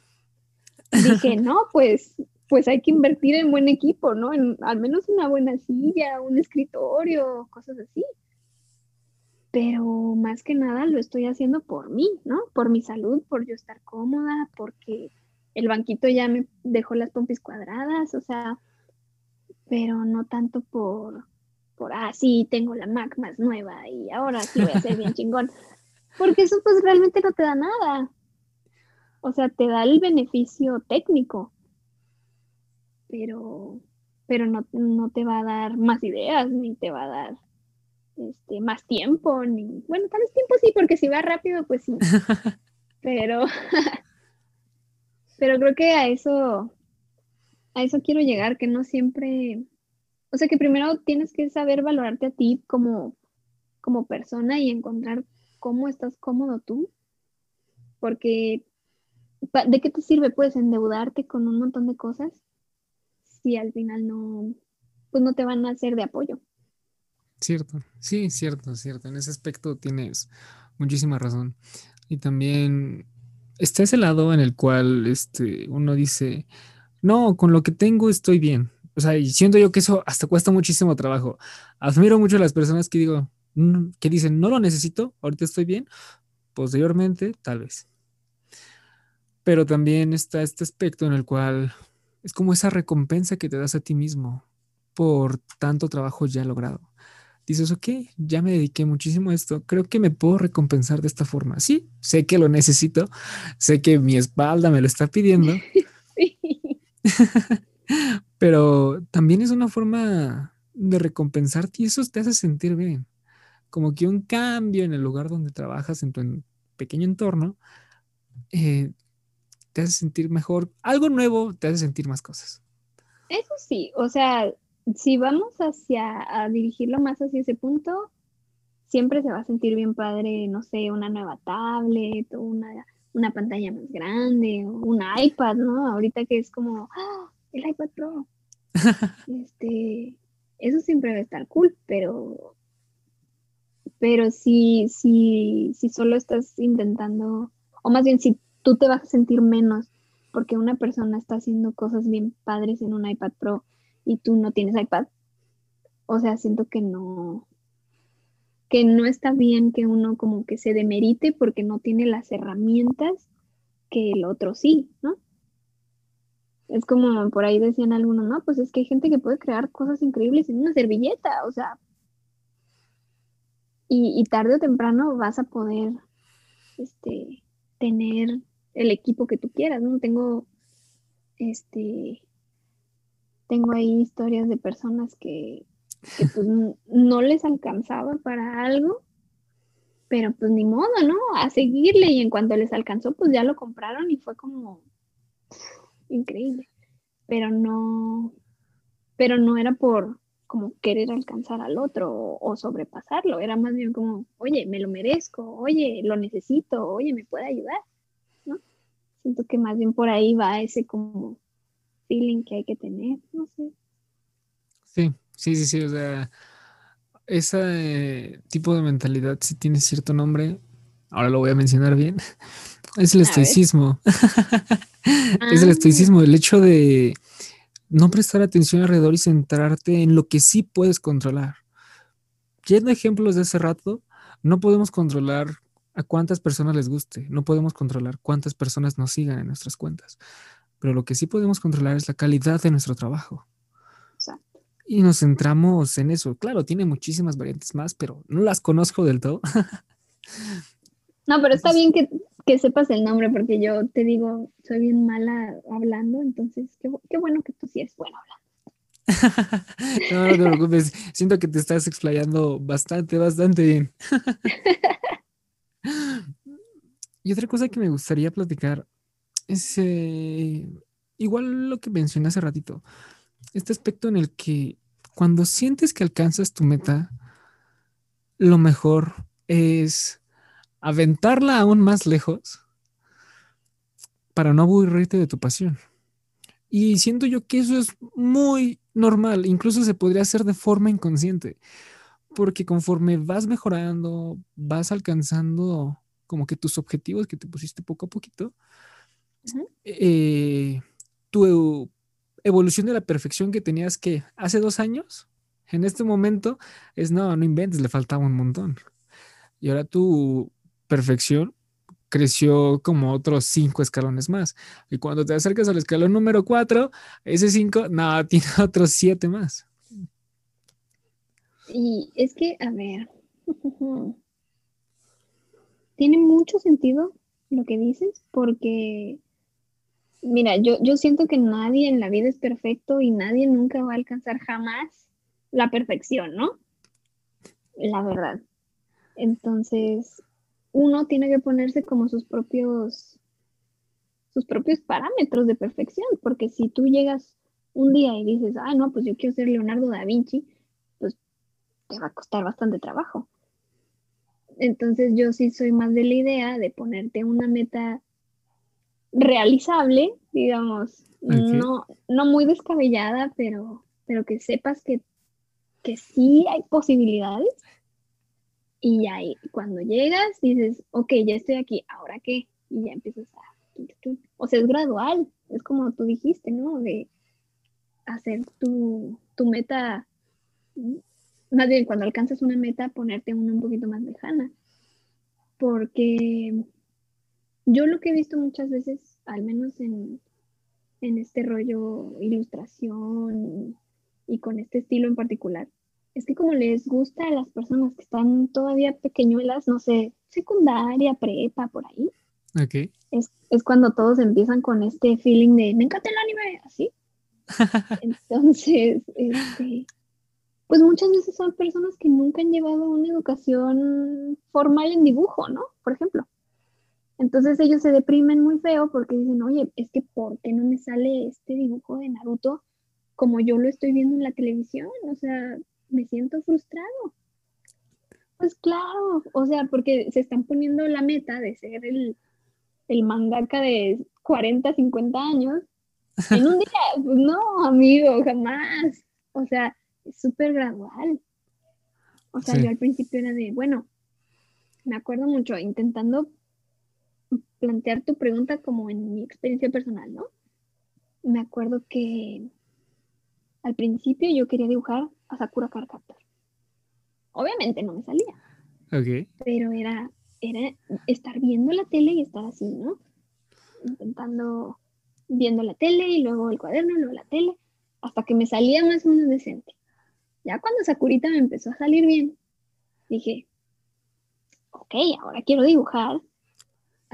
dije, no, pues, pues hay que invertir en buen equipo, ¿no? En al menos una buena silla, un escritorio, cosas así. Pero más que nada lo estoy haciendo por mí, ¿no? Por mi salud, por yo estar cómoda, porque el banquito ya me dejó las pompis cuadradas, o sea, pero no tanto por, por, ah, sí, tengo la Mac más nueva y ahora sí voy a ser bien chingón. Porque eso pues realmente no te da nada. O sea, te da el beneficio técnico, pero, pero no, no te va a dar más ideas, ni te va a dar este, más tiempo, ni, bueno, tal vez tiempo sí, porque si va rápido, pues sí. pero, pero creo que a eso, a eso quiero llegar, que no siempre, o sea, que primero tienes que saber valorarte a ti como, como persona y encontrar cómo estás cómodo tú, porque ¿de qué te sirve pues endeudarte con un montón de cosas si al final no, pues no te van a hacer de apoyo? Cierto, sí, cierto, cierto. En ese aspecto tienes muchísima razón. Y también está ese lado en el cual este, uno dice, no, con lo que tengo estoy bien. O sea, y siento yo que eso hasta cuesta muchísimo trabajo. Admiro mucho a las personas que digo, mm, que dicen, no lo necesito, ahorita estoy bien, posteriormente, tal vez. Pero también está este aspecto en el cual es como esa recompensa que te das a ti mismo por tanto trabajo ya logrado. Dices, ok, ya me dediqué muchísimo a esto, creo que me puedo recompensar de esta forma. Sí, sé que lo necesito, sé que mi espalda me lo está pidiendo, pero también es una forma de recompensarte y eso te hace sentir bien. Como que un cambio en el lugar donde trabajas, en tu pequeño entorno, eh, te hace sentir mejor. Algo nuevo te hace sentir más cosas. Eso sí, o sea, si vamos hacia a dirigirlo más hacia ese punto, siempre se va a sentir bien padre, no sé, una nueva tablet una, una pantalla más grande o un iPad, ¿no? Ahorita que es como ¡ah! el iPad Pro. este, eso siempre va a estar cool, pero pero si, si, si solo estás intentando, o más bien si tú te vas a sentir menos porque una persona está haciendo cosas bien padres en un iPad Pro y tú no tienes iPad. O sea, siento que no, que no está bien que uno como que se demerite porque no tiene las herramientas que el otro sí, ¿no? Es como por ahí decían algunos, no, pues es que hay gente que puede crear cosas increíbles en una servilleta, o sea, y, tarde o temprano vas a poder, este, tener el equipo que tú quieras, ¿no? Tengo, este, tengo ahí historias de personas que, pues, no les alcanzaba para algo, pero pues ni modo, ¿no? A seguirle y en cuanto les alcanzó, pues ya lo compraron y fue como increíble. Pero no, pero no era por como querer alcanzar al otro o, o, sobrepasarlo, era más bien como, oye, me lo merezco, oye, lo necesito, oye, me puede ayudar. Siento que más bien por ahí va ese como feeling que hay que tener, no sé. Sí, sí, sí, sí, o sea, ese tipo de mentalidad sí tiene cierto nombre, ahora lo voy a mencionar bien, es el estoicismo. es el estoicismo, el hecho de no prestar atención alrededor y centrarte en lo que sí puedes controlar. Yendo ejemplos de hace rato, no podemos controlar a cuántas personas les guste. No podemos controlar cuántas personas nos sigan en nuestras cuentas. Pero lo que sí podemos controlar es la calidad de nuestro trabajo. Y nos centramos en eso. Claro, tiene muchísimas variantes más, pero no las conozco del todo. no, pero está bien que, que, sepas el nombre, porque yo te digo, soy bien mala hablando, entonces qué, qué bueno que tú sí eres bueno hablando. no, no te preocupes. Siento que te estás explayando bastante, bastante bien. Y otra cosa que me gustaría platicar es eh, igual lo que mencioné hace ratito, este aspecto en el que cuando sientes que alcanzas tu meta, lo mejor es aventarla aún más lejos para no aburrirte de tu pasión. Y siento yo que eso es muy normal, incluso se podría hacer de forma inconsciente porque conforme vas mejorando, vas alcanzando como que tus objetivos que te pusiste poco a poquito, eh, tu evolución de la perfección que tenías que hace dos años, en este momento es no, no inventes, le faltaba un montón. Y ahora tu perfección creció como otros cinco escalones más. Y cuando te acercas al escalón número cuatro, ese cinco, no, tiene otros siete más. Y es que, a ver, tiene mucho sentido lo que dices, porque, mira, yo, yo siento que nadie en la vida es perfecto y nadie nunca va a alcanzar jamás la perfección, ¿no? La verdad. Entonces, uno tiene que ponerse como sus propios sus propios parámetros de perfección, porque si tú llegas un día y dices, ah, no, pues yo quiero ser Leonardo da Vinci, pues te va a costar bastante trabajo. Entonces yo sí soy más de la idea de ponerte una meta realizable, digamos, no, no muy descabellada, pero, pero que sepas que, que sí hay posibilidades y ahí, cuando llegas, dices, ok, ya estoy aquí, ¿ahora qué? Y ya empiezas a... O sea, es gradual, es como tú dijiste, ¿no? De hacer tu, meta, más bien cuando alcanzas una meta, ponerte una un poquito más lejana. Porque yo lo que he visto muchas veces, al menos en, este rollo ilustración y con este estilo en particular, es que como les gusta a las personas que están todavía pequeñuelas, no sé, secundaria, prepa, por ahí. Okay. Es, cuando todos empiezan con este feeling de, me encanta el anime, así. Entonces, este, pues muchas veces son personas que nunca han llevado una educación formal en dibujo, ¿no? Por ejemplo. Entonces ellos se deprimen muy feo porque dicen, oye, es que ¿por qué no me sale este dibujo de Naruto como yo lo estoy viendo en la televisión? O sea, me siento frustrado. Pues claro, o sea, porque se están poniendo la meta de ser el, el mangaka de 40, 50 años en un día. Pues no, amigo, jamás. O sea, es súper gradual. O sea, yo al principio era de, bueno, me acuerdo mucho intentando plantear tu pregunta como en mi experiencia personal, ¿no? Me acuerdo que al principio yo quería dibujar a Sakura Card Obviamente no me salía. Ok. Pero era, era estar viendo la tele y estar así, ¿no? Intentando, viendo la tele y luego el cuaderno y luego la tele, hasta que me salía más o menos decente. Ya cuando Sakurita me empezó a salir bien, dije, ok, ahora quiero dibujar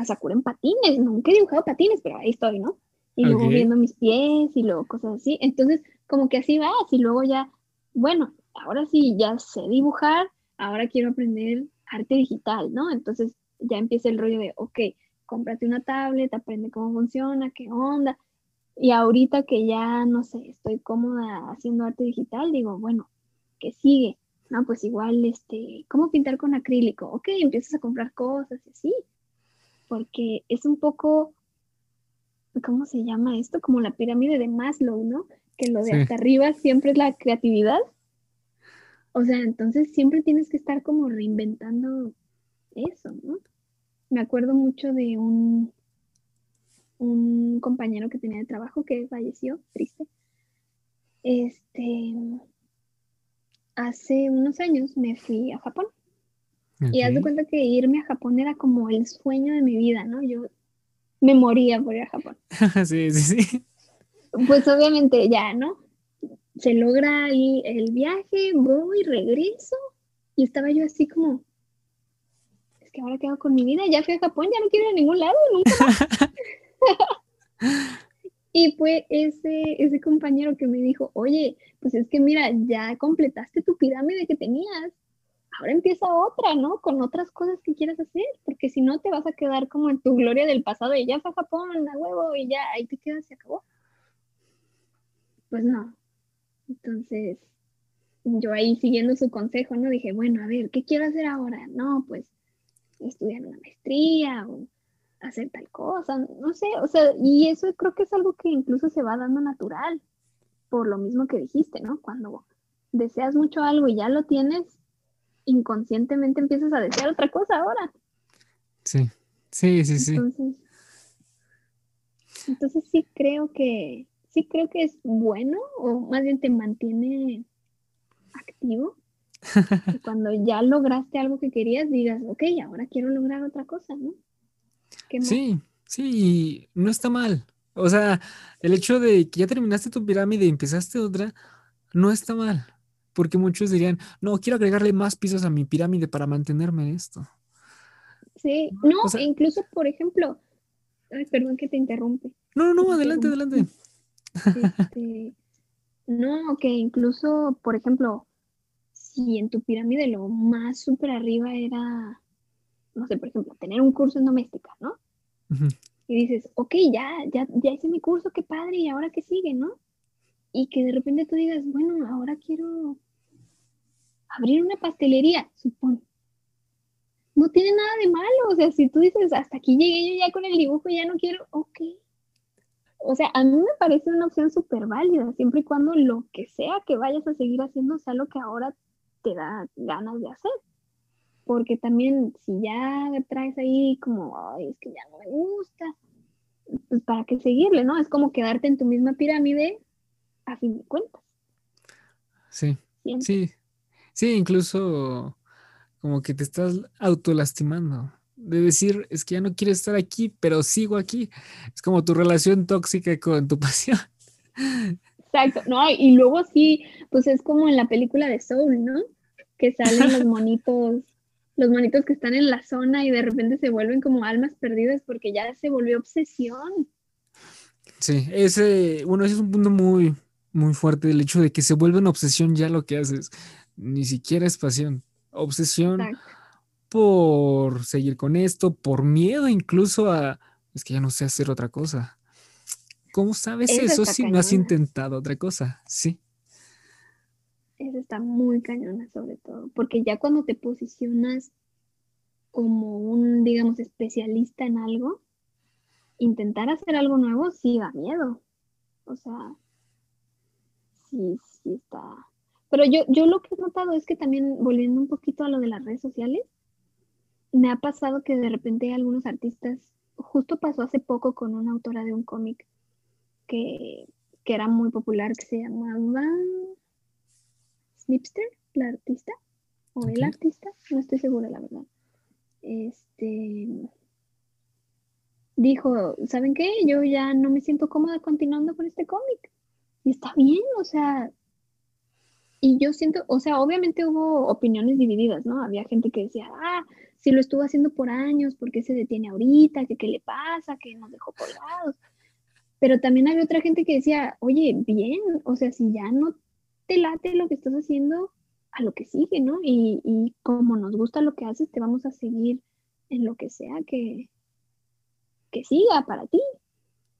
a Sakura en patines. Nunca he dibujado patines, pero ahí estoy, ¿no? Y luego viendo mis pies y luego cosas así. Entonces, como que así vas y luego ya bueno, ahora sí, ya sé dibujar, ahora quiero aprender arte digital, ¿no? Entonces ya empieza el rollo de, ok, cómprate una tablet, aprende cómo funciona, qué onda. Y ahorita que ya, no sé, estoy cómoda haciendo arte digital, digo, bueno, ¿qué sigue? No, pues igual, este, ¿cómo pintar con acrílico? Ok, empiezas a comprar cosas y así. Porque es un poco, ¿cómo se llama esto? Como la pirámide de Maslow, ¿no? que lo de hasta arriba siempre es la creatividad. O sea, entonces siempre tienes que estar como reinventando eso, ¿no? Me acuerdo mucho de un, un compañero que tenía de trabajo que falleció, triste. Este, hace unos años me fui a Japón. Y haz de cuenta que irme a Japón era como el sueño de mi vida, ¿no? Yo me moría por ir a Japón. sí, sí, sí pues obviamente ya, ¿no? Se logra ahí el viaje, voy, regreso, y estaba yo así como, es que ahora quedo con mi vida, ya fui a Japón, ya no quiero ir a ningún lado, nunca más. y fue ese, ese compañero que me dijo, oye, pues es que mira, ya completaste tu pirámide que tenías, ahora empieza otra, ¿no? Con otras cosas que quieras hacer, porque si no te vas a quedar como en tu gloria del pasado y ya fue a Japón, a huevo, y ya ahí te quedas, se acabó pues no. Entonces, yo ahí siguiendo su consejo, ¿no? Dije, bueno, a ver, ¿qué quiero hacer ahora? No, pues estudiar una maestría o hacer tal cosa, no sé, o sea, y eso creo que es algo que incluso se va dando natural, por lo mismo que dijiste, ¿no? Cuando deseas mucho algo y ya lo tienes, inconscientemente empiezas a desear otra cosa ahora. Sí, sí, sí, sí. Entonces, entonces sí creo que, sí creo que es bueno, o más bien te mantiene activo. y cuando ya lograste algo que querías, digas, ok, ahora quiero lograr otra cosa, ¿no? Sí, sí, no está mal. O sea, el hecho de que ya terminaste tu pirámide y empezaste otra, no está mal. Porque muchos dirían, no, quiero agregarle más pisos a mi pirámide para mantenerme en esto. Sí, no, e incluso, por ejemplo, ay, perdón que te interrumpe. No, no, adelante, adelante. Este, no, que incluso, por ejemplo, si en tu pirámide lo más súper arriba era, no sé, por ejemplo, tener un curso en doméstica, ¿no? Y dices, ok, ya, ya, ya hice mi curso, qué padre, y ahora qué sigue, ¿no? Y que de repente tú digas, bueno, ahora quiero abrir una pastelería, supongo. No tiene nada de malo, o sea, si tú dices, hasta aquí llegué yo ya con el dibujo, ya no quiero, ok. O sea, a mí me parece una opción súper válida, siempre y cuando lo que sea que vayas a seguir haciendo sea lo que ahora te da ganas de hacer. Porque también si ya traes ahí como, es que ya no me gusta, pues para qué seguirle, ¿no? Es como quedarte en tu misma pirámide a fin de cuentas. Sí, sí, sí, incluso como que te estás autolastimando. De decir, es que ya no quiero estar aquí, pero sigo aquí. Es como tu relación tóxica con tu pasión. Exacto, no, y luego sí, pues es como en la película de Soul, ¿no? Que salen los monitos, los monitos que están en la zona y de repente se vuelven como almas perdidas porque ya se volvió obsesión. Sí, ese, bueno, ese es un punto muy, muy fuerte, el hecho de que se vuelve una obsesión ya lo que haces. Ni siquiera es pasión. Obsesión por seguir con esto, por miedo incluso a, es que ya no sé hacer otra cosa. ¿Cómo sabes eso, si no has intentado otra cosa? Sí. Eso está muy cañona sobre todo, porque ya cuando te posicionas como un, digamos, especialista en algo, intentar hacer algo nuevo sí da miedo. O sea, sí, sí está. Pero yo, yo lo que he notado es que también, volviendo un poquito a lo de las redes sociales, me ha pasado que de repente algunos artistas, justo pasó hace poco con una autora de un cómic que, era muy popular, que se llamaba Snipster, la artista, o el artista, no estoy segura, la verdad. Este dijo, ¿saben qué? Yo ya no me siento cómoda continuando con este cómic. Y está bien, o sea, y yo siento, o sea, obviamente hubo opiniones divididas, ¿no? Había gente que decía, ah, si lo estuvo haciendo por años, ¿por qué se detiene ahorita? ¿Qué, qué le pasa? ¿Qué nos dejó colgados? Pero también había otra gente que decía, oye, bien, o sea, si ya no te late lo que estás haciendo, a lo que sigue, ¿no? Y, y como nos gusta lo que haces, te vamos a seguir en lo que sea que, que siga para ti.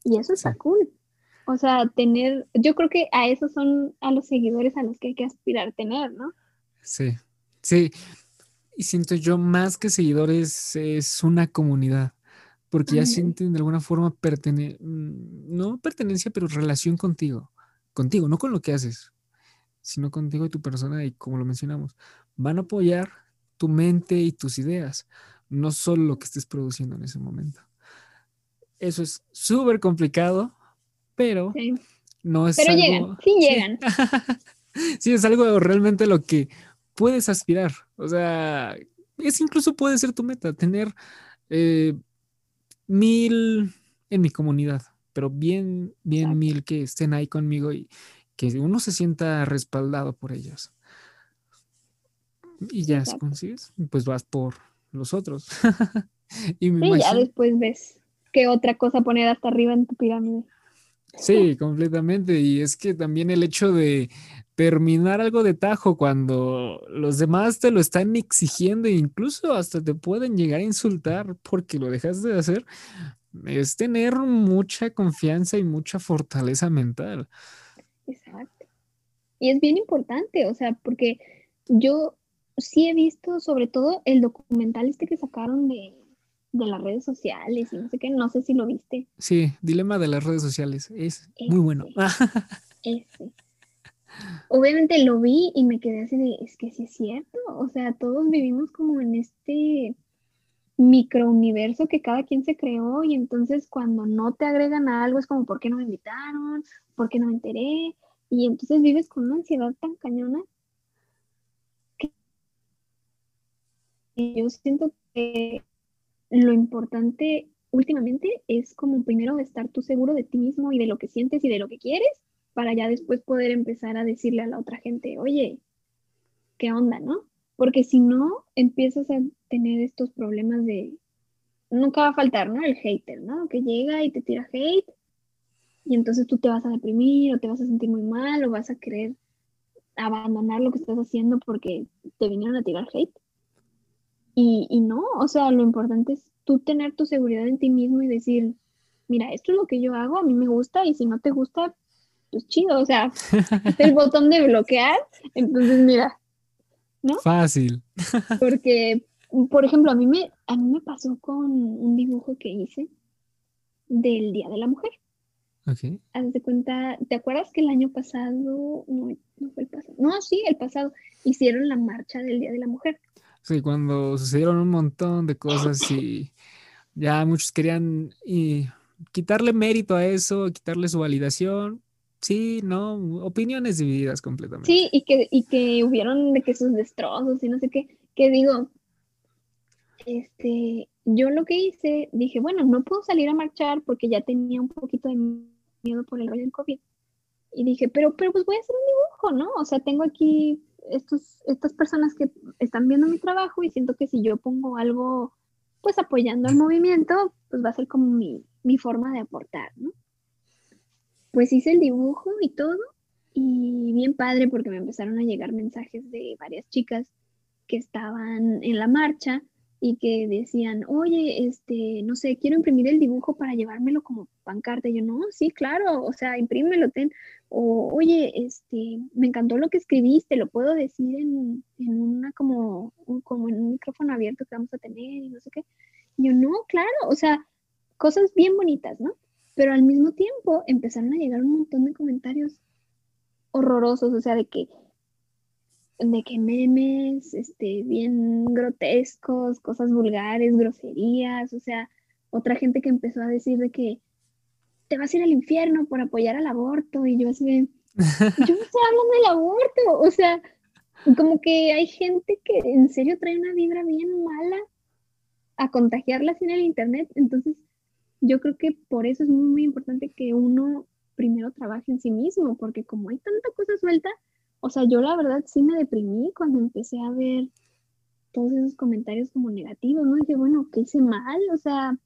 Y eso está cool. O sea, tener, yo creo que a esos son a los seguidores a los que hay que aspirar tener, ¿no? Sí, sí. Y siento yo más que seguidores es una comunidad, porque ya sienten de alguna forma pertene mm, no pertenencia, pero relación contigo, contigo, no con lo que haces, sino contigo y tu persona y como lo mencionamos, van a apoyar tu mente y tus ideas, no solo lo que estés produciendo en ese momento. Eso es súper complicado, pero no es pero llegan, sí llegan. Sí. es algo realmente lo que puedes aspirar. O sea, es incluso puede ser tu meta, tener eh, mil en mi comunidad, pero bien, bien mil que estén ahí conmigo y que uno se sienta respaldado por ellos. Y ya, si consigues, pues vas por los otros. y ya después ves qué otra cosa poner hasta arriba en tu pirámide. Sí, completamente. Y es que también el hecho de terminar algo de tajo cuando los demás te lo están exigiendo e incluso hasta te pueden llegar a insultar porque lo dejas de hacer, es tener mucha confianza y mucha fortaleza mental. Exacto. Y es bien importante, o sea, porque yo sí he visto sobre todo el documental este que sacaron de de las redes sociales y no sé qué, no sé si lo viste. Sí, Dilema de las redes sociales, es muy bueno. Obviamente lo vi y me quedé así de, es que sí es cierto, o sea, todos vivimos como en este microuniverso que cada quien se creó y entonces cuando no te agregan a algo es como, ¿por qué no me invitaron? ¿Por qué no me enteré? Y entonces vives con una ansiedad tan cañona que yo siento que lo importante últimamente es como primero estar tú seguro de ti mismo y de lo que sientes y de lo que quieres para ya después poder empezar a decirle a la otra gente, oye, ¿qué onda, no? Porque si no, empiezas a tener estos problemas de, nunca va a faltar, ¿no? El hater, ¿no? Que llega y te tira hate y entonces tú te vas a deprimir o te vas a sentir muy mal o vas a querer abandonar lo que estás haciendo porque te vinieron a tirar hate. Y, y no, o sea, lo importante es tú tener tu seguridad en ti mismo y decir, mira, esto es lo que yo hago, a mí me gusta y si no te gusta, pues chido, o sea, el botón de bloquear, entonces mira, ¿no? Fácil. Porque, por ejemplo, a mí, me, a mí me pasó con un dibujo que hice del Día de la Mujer. Ok. Haz de cuenta, ¿te acuerdas que el año pasado, no, no fue el pasado, no, sí, el pasado, hicieron la marcha del Día de la Mujer? Sí, cuando sucedieron un montón de cosas y ya muchos querían y quitarle mérito a eso, quitarle su validación, Sí, no, opiniones divididas completamente. Sí, y que, y que hubieron de que sus destrozos y no sé qué, que digo, este, yo lo que hice, dije, bueno, no puedo salir a marchar porque ya tenía un poquito de miedo por el rollo del COVID. Y dije, pero, pero pues voy a hacer un dibujo, ¿no? O sea, tengo aquí estos, estas personas que están viendo mi trabajo y siento que si yo pongo algo, pues apoyando al movimiento, pues va a ser como mi, mi forma de aportar, ¿no? pues hice el dibujo y todo, y bien padre porque me empezaron a llegar mensajes de varias chicas que estaban en la marcha y que decían, oye, este, no sé, quiero imprimir el dibujo para llevármelo como pancarta. Y yo, no, sí, claro, o sea, imprímelo, ten. O, oye, este, me encantó lo que escribiste, lo puedo decir en, en una como, como en un micrófono abierto que vamos a tener y no sé qué. Yo, no, claro, o sea, cosas bien bonitas, ¿no? Pero al mismo tiempo empezaron a llegar un montón de comentarios horrorosos, o sea, de que de que memes, este, bien grotescos, cosas vulgares, groserías, o sea, otra gente que empezó a decir de que te vas a ir al infierno por apoyar al aborto, y yo así de, yo no estoy hablando del aborto, o sea, como que hay gente que en serio trae una vibra bien mala a contagiarla en el internet, entonces yo creo que por eso es muy, muy importante que uno primero trabaje en sí mismo, porque como hay tanta cosa suelta, o sea, yo la verdad sí me deprimí cuando empecé a ver todos esos comentarios como negativos, ¿no? Dije, bueno, ¿qué hice mal? O sea,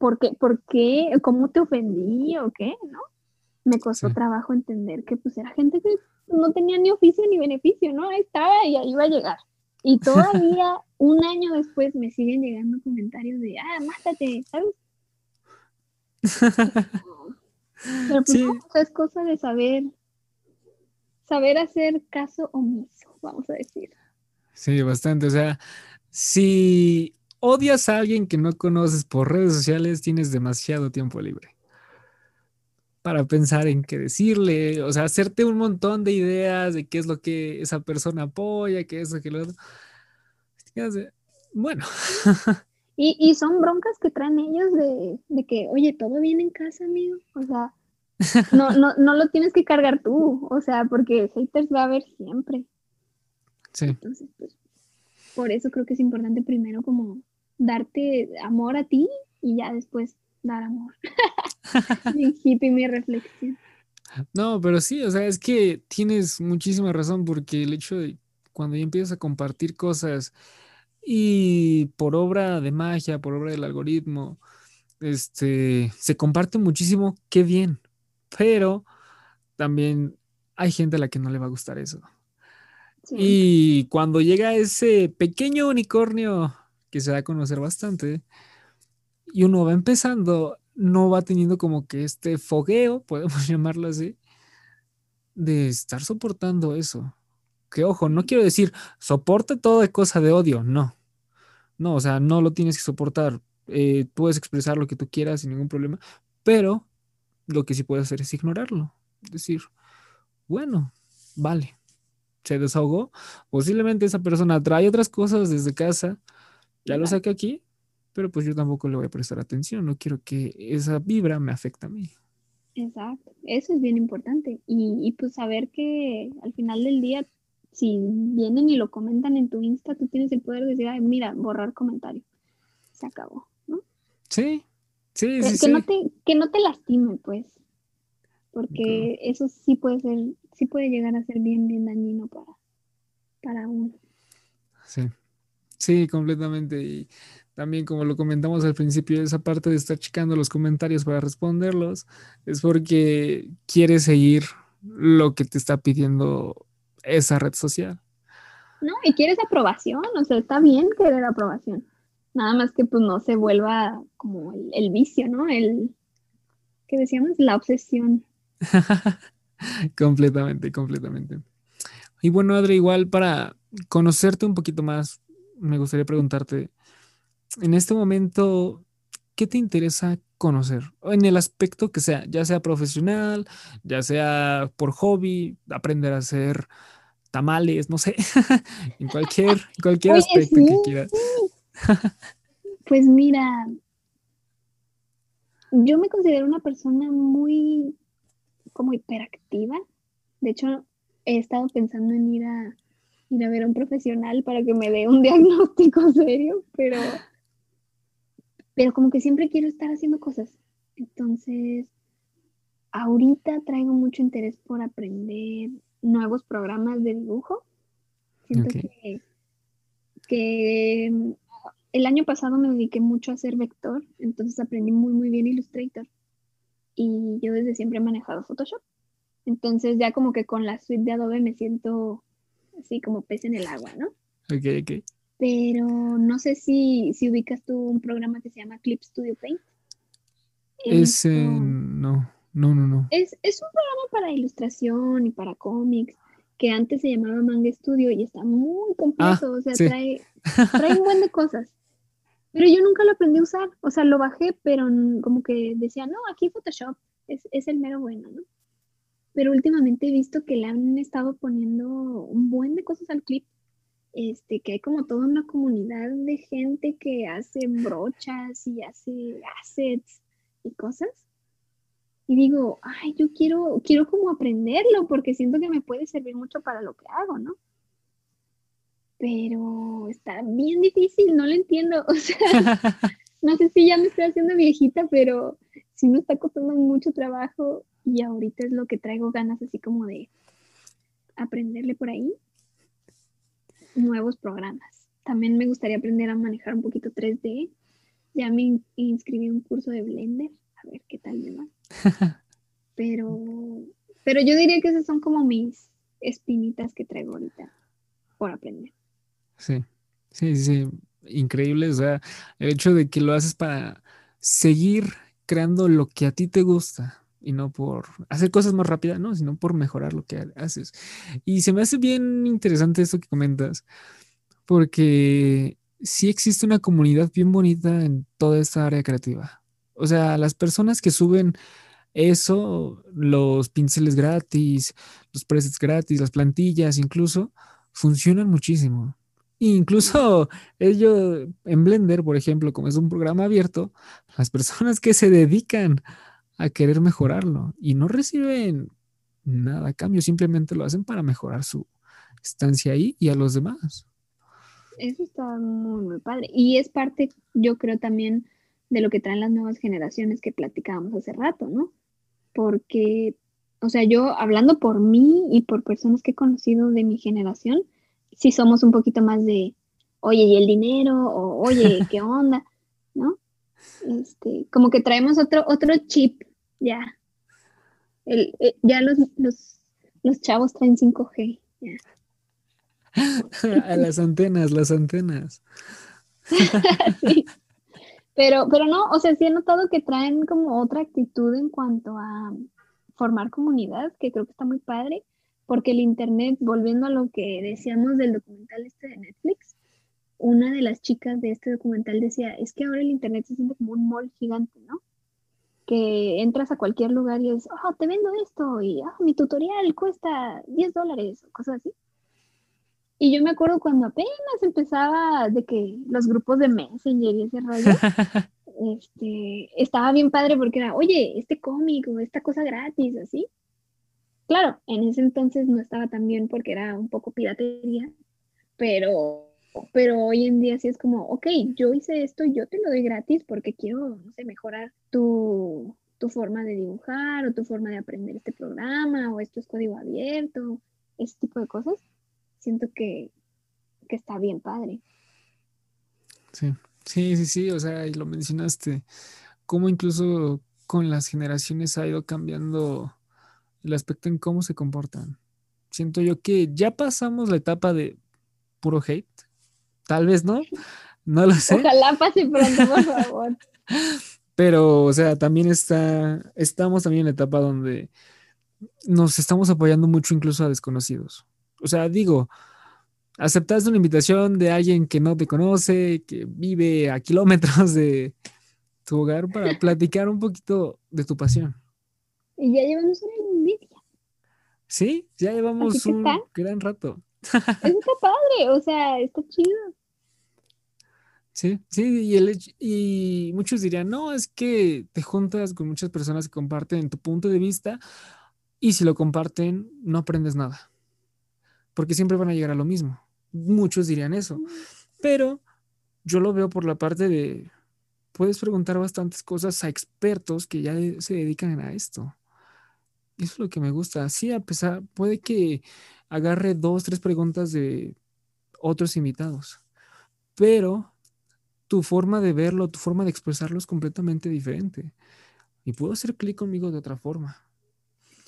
¿por qué? ¿Por qué? ¿Cómo te ofendí o qué? ¿No? Me costó trabajo entender que pues era gente que no tenía ni oficio ni beneficio, ¿no? Ahí estaba y ahí iba a llegar. Y todavía un año después me siguen llegando comentarios de, ah, mátate, ¿sabes? Pero pues no, es cosa de saber, saber hacer caso omiso, vamos a decir. Sí, bastante. O sea, si odias a alguien que no conoces por redes sociales, tienes demasiado tiempo libre para pensar en qué decirle, o sea, hacerte un montón de ideas de qué es lo que esa persona apoya, qué es lo que lo otro. Bueno. Y, son broncas que traen ellos de, que, oye, todo viene en casa, amigo. O sea, no, no, no lo tienes que cargar tú, o sea, porque haters va a haber siempre. Sí. Entonces, pues, por eso creo que es importante primero como darte amor a ti y ya después dar amor. mi hippie, mi reflexión. No, pero sí, o sea, es que tienes muchísima razón porque el hecho de cuando ya empiezas a compartir cosas y por obra de magia, por obra del algoritmo, este, se comparte muchísimo, qué bien, pero también hay gente a la que no le va a gustar eso. Y cuando llega ese pequeño unicornio que se da a conocer bastante, y uno va empezando, no va teniendo como que este fogueo, podemos llamarlo así, de estar soportando eso. Que ojo, no quiero decir soporta todo de cosa de odio, no. No, o sea, no lo tienes que soportar. Eh, puedes expresar lo que tú quieras sin ningún problema, pero lo que sí puedes hacer es ignorarlo. Decir, bueno, vale, se desahogó. Posiblemente esa persona trae otras cosas desde casa Ya lo saqué aquí, pero pues yo tampoco le voy a prestar atención, no quiero que esa vibra me afecte a mí. Exacto, eso es bien importante. Y, y, pues saber que al final del día, si vienen y lo comentan en tu Insta, tú tienes el poder de decir, Ay, mira, borrar comentario. Se acabó, ¿no? Sí, sí, que, sí. Que, No te, que no te lastime, pues. Porque eso sí puede ser, sí puede llegar a ser bien, bien dañino para, para uno. Sí, sí, completamente. Y también como lo comentamos al principio, esa parte de estar checando los comentarios para responderlos es porque quieres seguir lo que te está pidiendo esa red social. No, y quieres aprobación, o sea, está bien querer aprobación. Nada más que pues no se vuelva como el, el vicio, ¿no? El que decíamos, la obsesión. completamente, completamente. Y bueno, Adri, igual para conocerte un poquito más, me gustaría preguntarte, en este momento, ¿qué te interesa conocer? En el aspecto que sea, ya sea profesional, ya sea por hobby, aprender a hacer tamales, no sé, en cualquier, cualquier aspecto que quieras. pues mira, yo me considero una persona muy como hiperactiva. De hecho, he estado pensando en ir a ir a ver a un profesional para que me dé un diagnóstico serio, pero pero como que siempre quiero estar haciendo cosas. Entonces, ahorita traigo mucho interés por aprender nuevos programas de dibujo. Siento que, que mm, el año pasado me dediqué mucho a hacer vector, entonces aprendí muy, muy bien Illustrator. Y yo desde siempre he manejado Photoshop. Entonces ya como que con la suite de Adobe me siento así como pez en el agua, ¿no? Ok, ok pero no sé si, si ubicas tú un programa que se llama Clip Studio Paint. Ese, no, no, no, no. Es, es, un programa para ilustración y para cómics que antes se llamaba Manga Studio y está muy completo, ah, o sea, trae, trae un buen de cosas. Pero yo nunca lo aprendí a usar, o sea, lo bajé, pero como que decía, no, aquí Photoshop es, es el mero bueno, ¿no? Pero últimamente he visto que le han estado poniendo un buen de cosas al clip este, que hay como toda una comunidad de gente que hace brochas y hace assets y cosas. Y digo, ay, yo quiero, quiero como aprenderlo porque siento que me puede servir mucho para lo que hago, ¿no? Pero está bien difícil, no lo entiendo. O sea, no sé si ya me estoy haciendo viejita, pero sí me está costando mucho trabajo y ahorita es lo que traigo ganas así como de aprenderle por ahí nuevos programas. También me gustaría aprender a manejar un poquito 3D. Ya me inscribí en un curso de Blender, a ver qué tal me va. Pero, pero yo diría que esas son como mis espinitas que traigo ahorita por aprender. Sí, sí, sí, increíble. O sea, el hecho de que lo haces para seguir creando lo que a ti te gusta y no por hacer cosas más rápidas, no, sino por mejorar lo que haces. Y se me hace bien interesante esto que comentas, porque sí existe una comunidad bien bonita en toda esta área creativa. O sea, las personas que suben eso, los pinceles gratis, los presets gratis, las plantillas, incluso, funcionan muchísimo. Incluso ellos en Blender, por ejemplo, como es un programa abierto, las personas que se dedican a querer mejorarlo y no reciben nada a cambio, simplemente lo hacen para mejorar su estancia ahí y a los demás. Eso está muy, muy padre. Y es parte, yo creo, también de lo que traen las nuevas generaciones que platicábamos hace rato, ¿no? Porque, o sea, yo hablando por mí y por personas que he conocido de mi generación, sí somos un poquito más de, oye, ¿y el dinero? O, oye, ¿qué onda? ¿No? Este, como que traemos otro, otro chip ya. El, eh, ya los, los, los, chavos traen 5G. Ya. A las antenas, las antenas. sí. Pero, pero no, o sea, sí he notado que traen como otra actitud en cuanto a formar comunidad, que creo que está muy padre, porque el Internet, volviendo a lo que decíamos del documental este de Netflix, una de las chicas de este documental decía, es que ahora el Internet se siente como un mall gigante, ¿no? Que entras a cualquier lugar y es, oh, te vendo esto y oh, mi tutorial cuesta 10 dólares, cosas así. Y yo me acuerdo cuando apenas empezaba de que los grupos de Messenger y ese rollo, este, estaba bien padre porque era, oye, este cómic o esta cosa gratis, así. Claro, en ese entonces no estaba tan bien porque era un poco piratería, pero, pero hoy en día sí es como, ok, yo hice esto, yo te lo doy gratis porque quiero, no sé, mejorar tu, tu forma de dibujar o tu forma de aprender este programa o esto es código abierto, ese tipo de cosas. Siento que, que está bien padre. Sí, Sí, sí, sí, o sea, y lo mencionaste, cómo incluso con las generaciones ha ido cambiando el aspecto en cómo se comportan. Siento yo que ya pasamos la etapa de puro hate, tal vez no, no lo sé. Ojalá pase pronto, por favor. Pero, o sea, también está, estamos también en la etapa donde nos estamos apoyando mucho incluso a desconocidos. O sea, digo, aceptaste una invitación de alguien que no te conoce, que vive a kilómetros de tu hogar para platicar un poquito de tu pasión. Y ya llevamos una envidia. Sí, ya llevamos un gran rato. Eso está padre, o sea, está chido. Sí, sí, y, el, y muchos dirían, no, es que te juntas con muchas personas que comparten tu punto de vista y si lo comparten no aprendes nada, porque siempre van a llegar a lo mismo. Muchos dirían eso. Pero yo lo veo por la parte de, puedes preguntar bastantes cosas a expertos que ya se dedican a esto. Eso es lo que me gusta. Sí, a pesar, puede que agarre dos, tres preguntas de otros invitados, pero tu forma de verlo, tu forma de expresarlo es completamente diferente. Y puedo hacer clic conmigo de otra forma.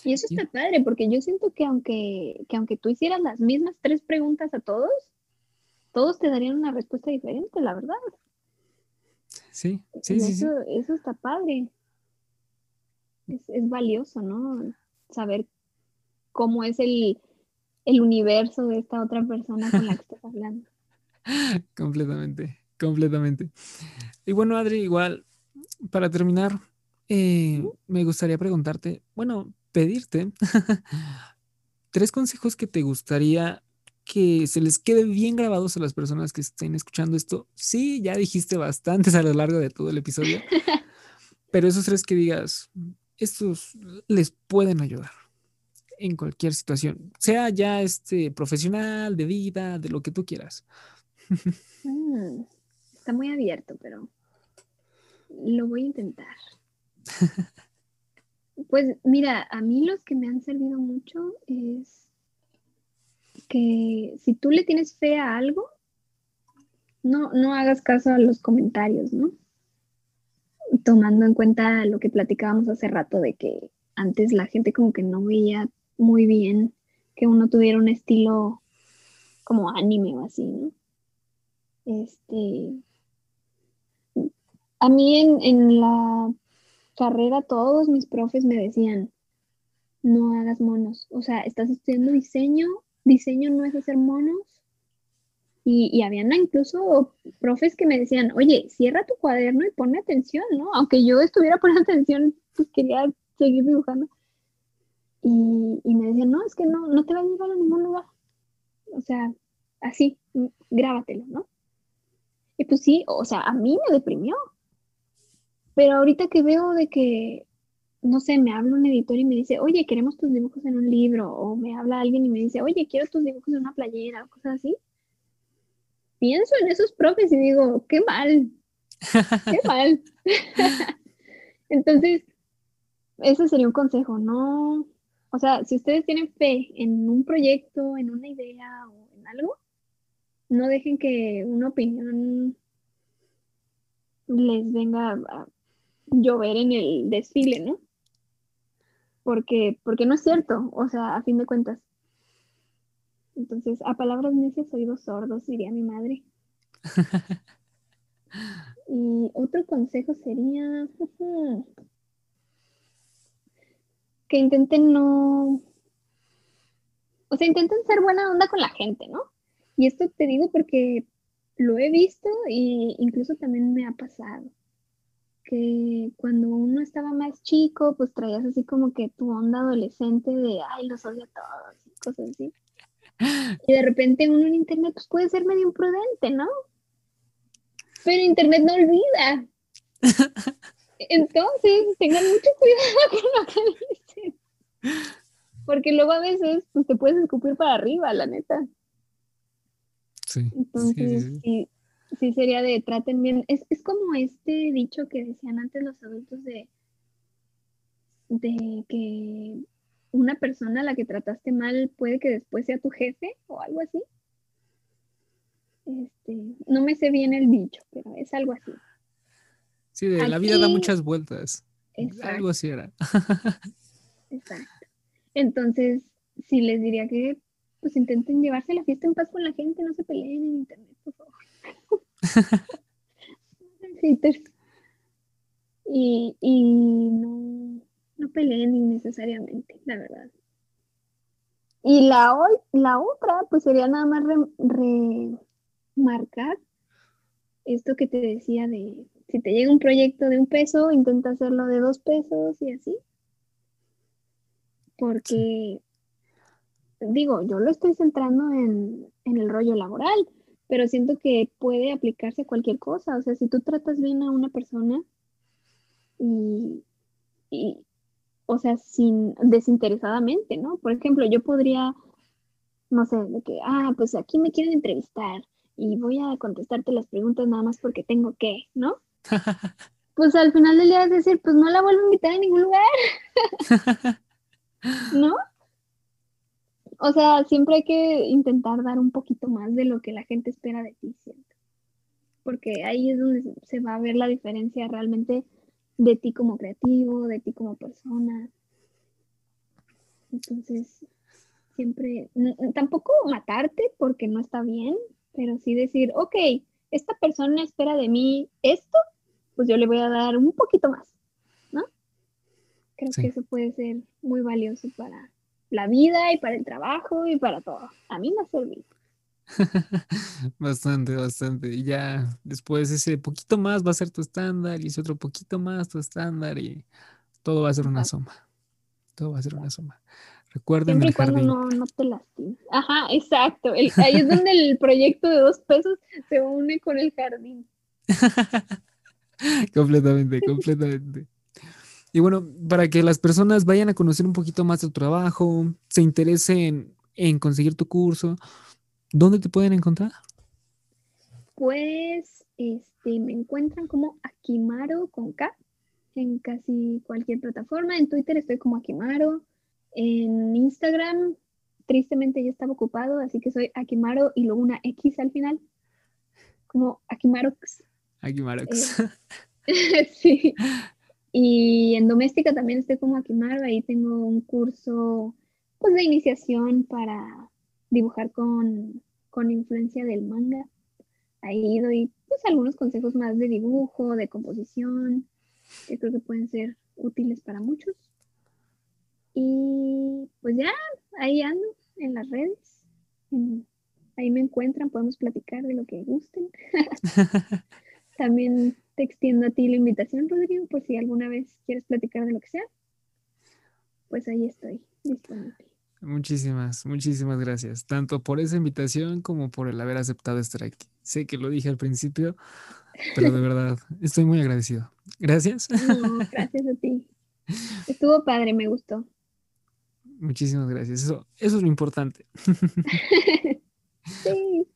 Y eso está padre, porque yo siento que aunque, que aunque tú hicieras las mismas tres preguntas a todos, todos te darían una respuesta diferente, la verdad. Sí, sí, sí, eso, Eso está padre. Es, valioso, ¿no? Saber cómo es el, el universo de esta otra persona con la que estás hablando. completamente, completamente. Y bueno, Adri, igual, para terminar, eh, me gustaría preguntarte, bueno, pedirte tres consejos que te gustaría que se les quede bien grabados a las personas que estén escuchando esto. Sí, ya dijiste bastantes a lo largo de todo el episodio, pero esos tres que digas, estos les pueden ayudar en cualquier situación, sea ya este profesional, de vida, de lo que tú quieras. Está muy abierto, pero lo voy a intentar. Pues mira, a mí los que me han servido mucho es que si tú le tienes fe a algo, no, no hagas caso a los comentarios, ¿no? Tomando en cuenta lo que platicábamos hace rato de que antes la gente como que no veía muy bien que uno tuviera un estilo como anime o así, ¿no? Este, a mí en, en la carrera todos mis profes me decían, no hagas monos. O sea, estás estudiando diseño, diseño no es hacer monos. Y, y habían incluso profes que me decían, oye, cierra tu cuaderno y ponme atención, ¿no? Aunque yo estuviera poniendo atención, pues quería seguir dibujando. Y, y me decían, no, es que no, no te va a llevar a ningún lugar. O sea, así, grábatelo, ¿no? Y pues sí, o sea, a mí me deprimió. Pero ahorita que veo de que, no sé, me habla un editor y me dice, oye, queremos tus dibujos en un libro, o me habla alguien y me dice, oye, quiero tus dibujos en una playera, o cosas así, pienso en esos profes y digo, qué mal, qué mal. Entonces, ese sería un consejo, ¿no? O sea, si ustedes tienen fe en un proyecto, en una idea o en algo, no dejen que una opinión les venga a llover en el desfile, ¿no? Porque, porque no es cierto, o sea, a fin de cuentas. Entonces, a palabras necias, oídos sordos, diría mi madre. y otro consejo sería que intenten no, o sea, intenten ser buena onda con la gente, ¿no? Y esto te digo porque lo he visto e incluso también me ha pasado que cuando uno estaba más chico, pues traías así como que tu onda adolescente de, ay, los odio a todos, y cosas así. Y de repente uno en internet pues, puede ser medio imprudente, ¿no? Pero internet no olvida. Entonces, tengan mucho cuidado con lo que dicen. Porque luego a veces pues, te puedes escupir para arriba, la neta. Sí. Entonces, sí, sí, sería de traten bien. Es, es como este dicho que decían antes los adultos de, de que una persona a la que trataste mal puede que después sea tu jefe o algo así. Este, no me sé bien el dicho, pero es algo así. Sí, de la vida da muchas vueltas. Algo así era. Exacto. Entonces, sí les diría que pues intenten llevarse la fiesta en paz con la gente, no se peleen en internet, por favor. Y, y no, no peleen innecesariamente, la verdad. Y la, la otra, pues sería nada más remarcar esto que te decía de si te llega un proyecto de un peso, intenta hacerlo de dos pesos y así. Porque, digo, yo lo estoy centrando en, en el rollo laboral, pero siento que puede aplicarse a cualquier cosa. O sea, si tú tratas bien a una persona y, y o sea, sin desinteresadamente, ¿no? Por ejemplo, yo podría, no sé, de que, ah, pues aquí me quieren entrevistar y voy a contestarte las preguntas nada más porque tengo que, ¿no? pues al final del día a decir, pues no la vuelvo a invitar a ningún lugar, ¿no? O sea, siempre hay que intentar dar un poquito más de lo que la gente espera de ti, ¿cierto? Porque ahí es donde se va a ver la diferencia realmente de ti como creativo, de ti como persona. Entonces, siempre, tampoco matarte porque no está bien, pero sí decir, ok, esta persona espera de mí esto, pues yo le voy a dar un poquito más, ¿no? Creo que eso puede ser muy valioso para la vida y para el trabajo y para todo. A mí me ha servido. bastante, bastante. Y ya después ese poquito más va a ser tu estándar y ese otro poquito más tu estándar y todo va a ser una suma. Todo va a ser una suma. Recuerden Siempre el jardín. no, no te lastimes. Ajá, exacto. ahí es donde el proyecto de dos pesos se une con el jardín. completamente, completamente. Y bueno, para que las personas vayan a conocer un poquito más de tu trabajo, se interesen en conseguir tu curso, ¿Dónde te pueden encontrar? Pues este, me encuentran como Akimaro con K en casi cualquier plataforma. En Twitter estoy como Akimaro. En Instagram, tristemente ya estaba ocupado, así que soy Akimaro y luego una X al final, como Akimarox. Akimarox. Eh, sí. Y en doméstica también estoy como Akimaro, ahí tengo un curso pues de iniciación para dibujar con, influencia del manga. Ahí doy pues algunos consejos más de dibujo, de composición, que creo que pueden ser útiles para muchos. Y pues ya, ahí ando en las redes. ahí me encuentran, podemos platicar de lo que gusten. También te extiendo a ti la invitación, Rodrigo, por si alguna vez quieres platicar de lo que sea. Pues ahí estoy, disponible. Muchísimas, muchísimas gracias, tanto por esa invitación como por el haber aceptado estar aquí. Sé que lo dije al principio, pero de verdad estoy muy agradecido. Gracias. gracias a ti. Estuvo padre, me gustó. Muchísimas gracias. Eso, eso es lo importante. sí.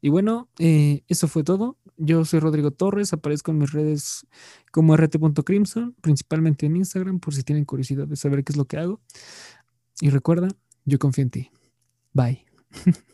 Y bueno, eh, eso fue todo. Yo soy Rodrigo Torres, aparezco en mis redes como rt.crimson, principalmente en Instagram, por si tienen curiosidad de saber qué es lo que hago. Y recuerda, yo confío en ti. Bye.